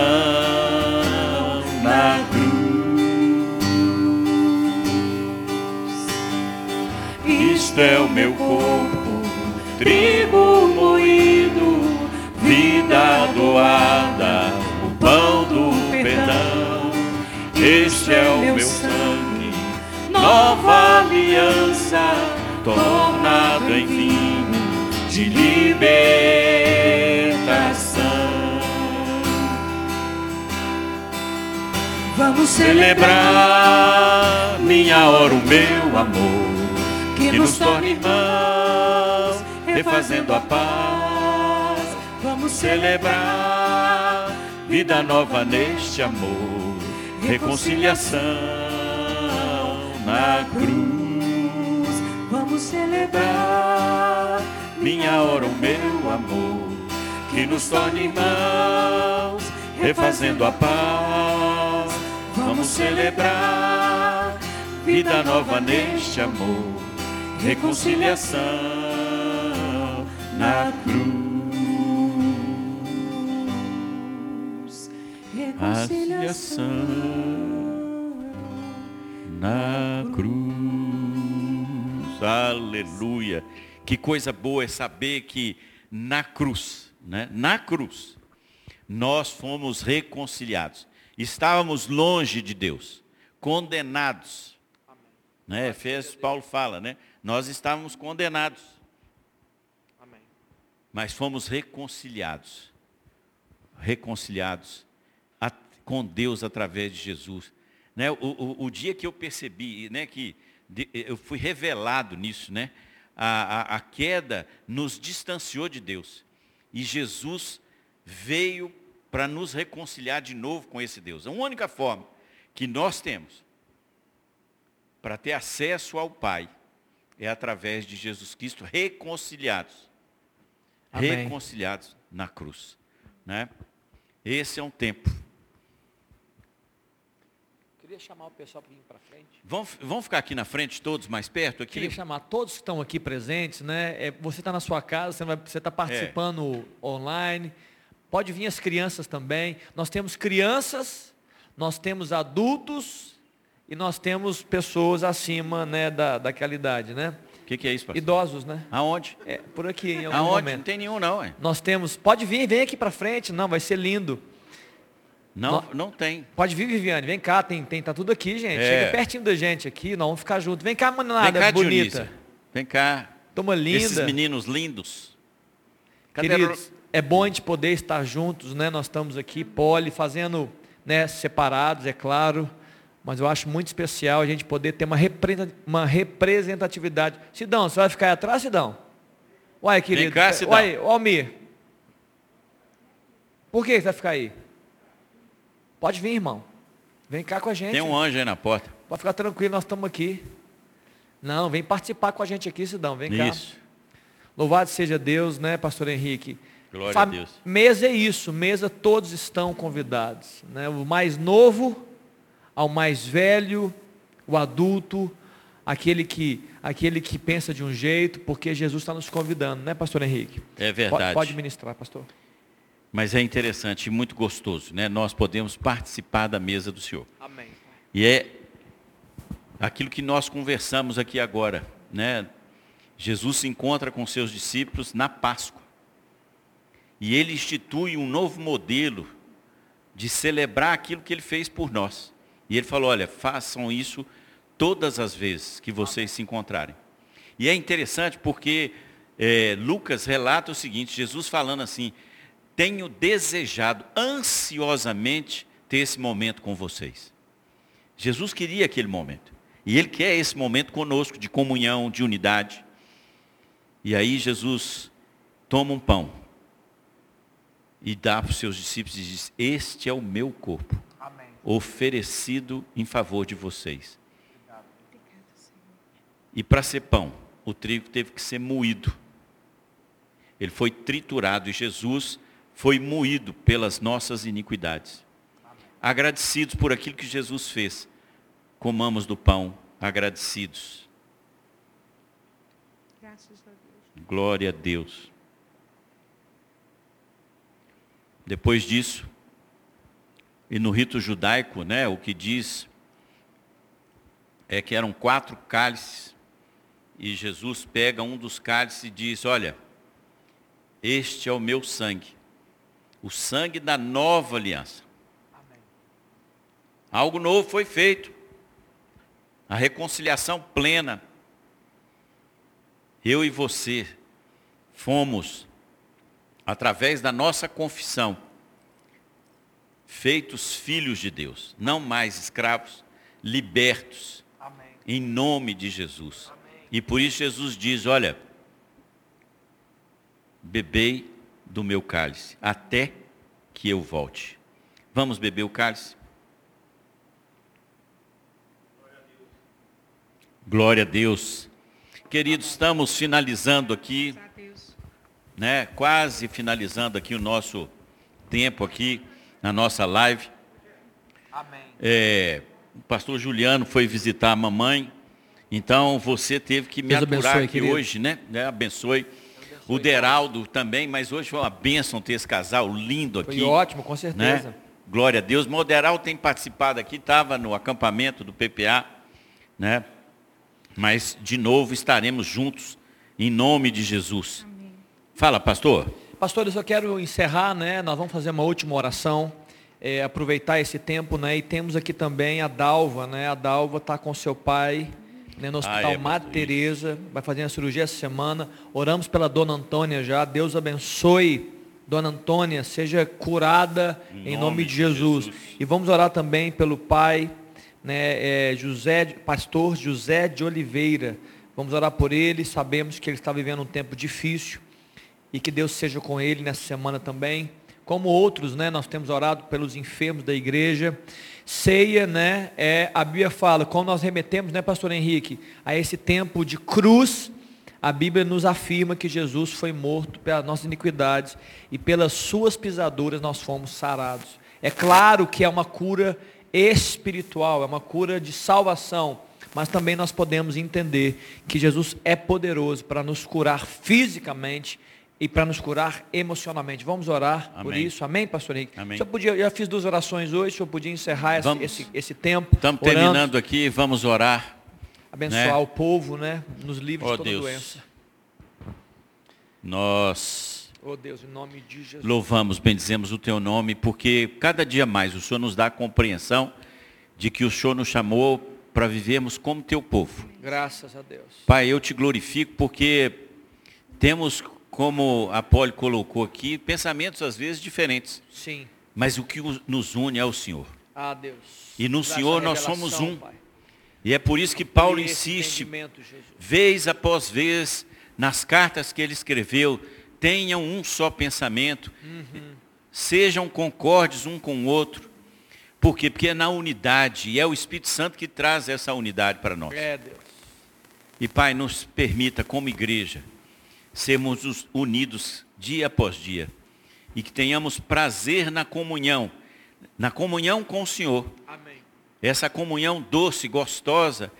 na cruz. Isto é o meu corpo, trigo moído, vida doada, o pão do perdão. Este é o meu sangue, nova aliança, tornado em vinho de libertação. Vamos celebrar minha hora, o meu amor que nos torne irmãos, refazendo a paz. Vamos celebrar vida nova neste amor, reconciliação na cruz. Vamos celebrar minha hora, o meu amor, que nos torne irmãos, refazendo a paz. Vamos celebrar vida nova neste amor reconciliação na cruz. Reconciliação na cruz. Aleluia. Que coisa boa é saber que na cruz, né? Na cruz, nós fomos reconciliados. Estávamos longe de Deus, condenados. Né? Efésios, Paulo fala, né? Nós estávamos condenados. Amém. Mas fomos reconciliados. Reconciliados com Deus através de Jesus. Né? O, o, o, dia que eu percebi, né, que de, eu fui revelado nisso, né? A, a, a queda nos distanciou de Deus. E Jesus veio para nos reconciliar de novo com esse Deus. A única forma que nós temos para ter acesso ao Pai é através de Jesus Cristo reconciliados. Amém. Reconciliados na cruz. Né? Esse é um tempo. Queria chamar o pessoal para vir para frente. Vamos, vamos ficar aqui na frente, todos mais perto aqui? Queria chamar todos que estão aqui presentes, né? É, você está na sua casa, você está participando é. online. Pode vir as crianças também. Nós temos crianças, nós temos adultos e nós temos pessoas acima né, da, daquela idade, né? O que, que, é isso, pastor? Idosos, né? Aonde? É, por aqui, em algum Aonde? momento. Não tem nenhum não, é. Nós temos, pode vir, vem aqui para frente, não, vai ser lindo. Não, não, não tem. Pode vir, Viviane, vem cá, tem, tem, tá tudo aqui, gente. É. Chega pertinho da gente aqui, nós vamos ficar juntos. Vem cá, manada vem cá, bonita. Dionísia. Vem cá. Toma linda. Esses meninos lindos. Cadê Queridos, é bom a gente poder estar juntos, né? Nós estamos aqui, poli, fazendo, né, separados, é claro mas eu acho muito especial a gente poder ter uma, uma representatividade. Sidão, você vai ficar aí atrás, Sidão? Uai, querido. Vem cá, Sidão. Uai, Almir. Por que você vai ficar aí? Pode vir, irmão. Vem cá com a gente. Tem um anjo aí na porta. Pode ficar tranquilo, nós estamos aqui. Não, vem participar com a gente aqui, Sidão. Vem cá. Isso. Louvado seja Deus, né, pastor Henrique? Glória Fam a Deus. Mesa é isso, mesa todos estão convidados. Né? O mais novo ao mais velho, o adulto, aquele que, aquele que pensa de um jeito, porque Jesus está nos convidando, né, pastor Henrique? É verdade. Pode, pode ministrar, pastor. Mas é interessante e muito gostoso, né? Nós podemos participar da mesa do Senhor. Amém. E é aquilo que nós conversamos aqui agora, né? Jesus se encontra com seus discípulos na Páscoa. E ele institui um novo modelo de celebrar aquilo que ele fez por nós. E ele falou: olha, façam isso todas as vezes que vocês se encontrarem. E é interessante porque é, Lucas relata o seguinte: Jesus falando assim, tenho desejado ansiosamente ter esse momento com vocês. Jesus queria aquele momento. E Ele quer esse momento conosco, de comunhão, de unidade. E aí Jesus toma um pão e dá para os seus discípulos e diz: Este é o meu corpo oferecido em favor de vocês. E para ser pão, o trigo teve que ser moído. Ele foi triturado e Jesus foi moído pelas nossas iniquidades. agradecidos por aquilo que Jesus fez. Comamos do pão agradecidos. Graças a Deus. Glória a Deus. Depois disso, e no rito judaico, né, o que diz é que eram quatro cálices, e Jesus pega um dos cálices e diz: Olha, este é o meu sangue, o sangue da nova aliança. Algo novo foi feito, a reconciliação plena. Eu e você fomos, através da nossa confissão, feitos filhos de Deus, não mais escravos, libertos, Amém. em nome de Jesus. E por isso Jesus diz: Olha, bebei do meu cálice, até que eu volte. Vamos beber o cálice? Glória a Deus. Queridos, estamos finalizando aqui, né? Quase finalizando aqui o nosso tempo aqui na nossa live. Amém. É, o pastor Juliano foi visitar a mamãe, então você teve que me Deus aturar abençoe, aqui querido. hoje, né? né? Abençoe. O Deraldo também, mas hoje foi uma bênção ter esse casal lindo Foi aqui. ótimo, com certeza. né? Glória a Deus. Mas o Deraldo tem participado aqui, estava no acampamento do PPA, né? Mas de novo estaremos juntos em nome de Jesus. Fala, pastor. Pastores, eu quero encerrar, né? Nós vamos fazer uma última oração, é, aproveitar esse tempo, né? E temos aqui também a Dalva, né? A Dalva está com seu pai né, no Hospital é, Madre Teresa, vai fazer a cirurgia essa semana. Oramos pela Dona Antônia já. Deus abençoe Dona Antônia, seja curada em, nome, de Jesus. E vamos orar também pelo pai, né, é, José, pastor José de Oliveira. Vamos orar por ele. Sabemos que ele está vivendo um tempo difícil e que Deus seja com ele nessa semana também. Como outros, né, nós temos orado pelos enfermos da igreja. Ceia, né, é, a Bíblia fala, como nós remetemos, né, pastor Henrique, a esse tempo de cruz, a Bíblia nos afirma que Jesus foi morto pelas nossas iniquidades e pelas suas pisaduras nós fomos sarados. É claro que é uma cura espiritual, é uma cura de salvação, mas também nós podemos entender que Jesus é poderoso para nos curar fisicamente e para nos curar emocionalmente. Vamos orar por Amém. isso. Amém, pastor Henrique? Amém. Podia, eu já fiz duas orações hoje, o senhor podia encerrar esse, Vamos. esse, esse tempo. Estamos orando, terminando aqui, vamos orar. Abençoar né? o povo, né? Nos livre Ó de toda Deus. doença. Nós Oh Deus, em nome de Jesus. louvamos, bendizemos o teu nome, porque cada dia mais o Senhor nos dá a compreensão de que o Senhor nos chamou para vivermos como teu povo. Graças a Deus. Pai, eu te glorifico porque temos, como a Poli colocou aqui, pensamentos às vezes diferentes, Sim. mas o que nos une é o Senhor. Ah, Deus. E no Senhor nós somos um. Pai. E é por isso que Paulo insiste, vez após vez, nas cartas que ele escreveu, tenham um só pensamento, sejam concordes um com o outro. Por quê? Porque é na unidade, e é o Espírito Santo que traz essa unidade para nós. É, Deus. E Pai, nos permita, como igreja, sermos os- unidos dia após dia. E que tenhamos prazer na comunhão, na comunhão com o Senhor. Amém. Essa comunhão doce, gostosa,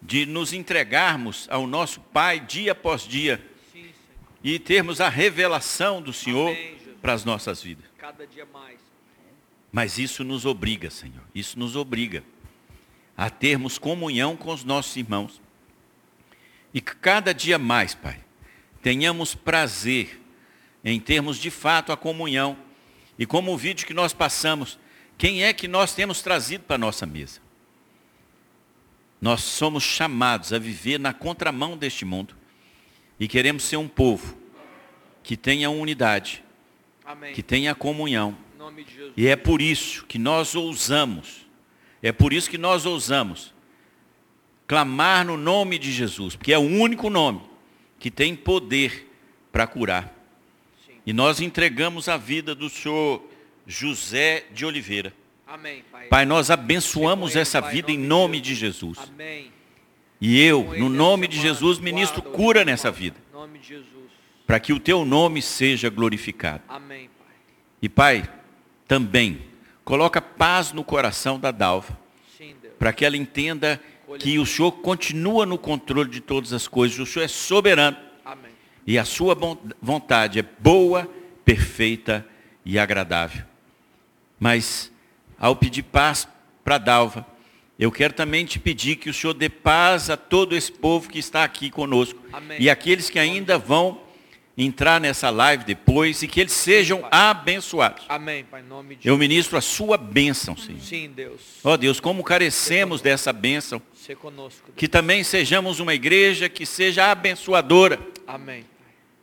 de nos entregarmos ao nosso Pai dia após dia. Sim. E termos a revelação do Senhor para as nossas vidas. Cada dia mais. Mas isso nos obriga, Senhor. Isso nos obriga a termos comunhão com os nossos irmãos. E cada dia mais, Pai, tenhamos prazer em termos de fato a comunhão. E como o vídeo que nós passamos, quem é que nós temos trazido para a nossa mesa? Nós somos chamados a viver na contramão deste mundo. E queremos ser um povo que tenha unidade, Amém. que tenha comunhão, e é por isso que nós ousamos, é por isso que nós ousamos clamar no nome de Jesus, porque é o único nome que tem poder para curar. Sim. E nós entregamos a vida do senhor José de Oliveira. Amém, Pai. Pai, nós abençoamos ele, essa Pai, vida em de nome de Jesus. Amém. E eu, Com no essa nome de semana, Jesus, ministro guarda-o, cura nessa vida, nome de Jesus. para que o teu nome seja glorificado. Amém, Pai. E Pai, também coloca paz no coração da Dalva, para que ela entenda que o Senhor continua no controle de todas as coisas, o Senhor é soberano Amém. e a sua vontade é boa, perfeita e agradável. Mas, ao pedir paz para Dalva, eu quero também te pedir que o Senhor dê paz a todo esse povo que está aqui conosco. Amém. E aqueles que ainda vão entrar nessa live depois e que eles sejam abençoados. Amém, Pai, em nome de Eu ministro a sua bênção, Senhor. Sim, Deus. Ó Deus, como carecemos dessa bênção. Que também sejamos uma igreja que seja abençoadora. Amém.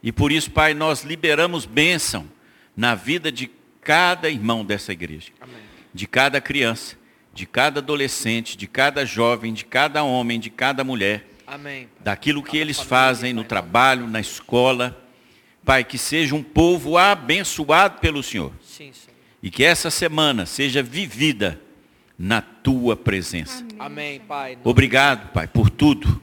E por isso, Pai, nós liberamos bênção na vida de cada irmão dessa igreja, Amém. de cada criança, de cada adolescente, de cada jovem, de cada homem, de cada mulher, Amém. Daquilo que eles fazem no trabalho, na escola. Pai, que seja um povo abençoado pelo Senhor Sim, Senhor. e que essa semana seja vivida na tua presença. Amém, Pai. Obrigado, Pai, por tudo.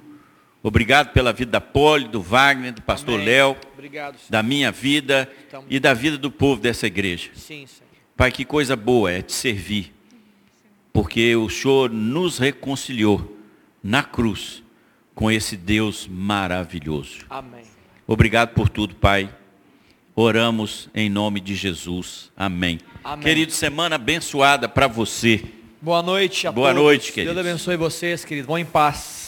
Obrigado pela vida da Poli, do Wagner, do pastor Amém. Léo, Obrigado, da minha vida e da vida do povo dessa igreja. Sim, Senhor. Pai, que coisa boa é te servir, porque o Senhor nos reconciliou na cruz com esse Deus maravilhoso. Amém. Obrigado por tudo, Pai. Oramos em nome de Jesus. Amém. Amém. Querido, semana abençoada para você. Boa noite a Boa todos. noite, Deus queridos. abençoe vocês, queridos. Vão em paz.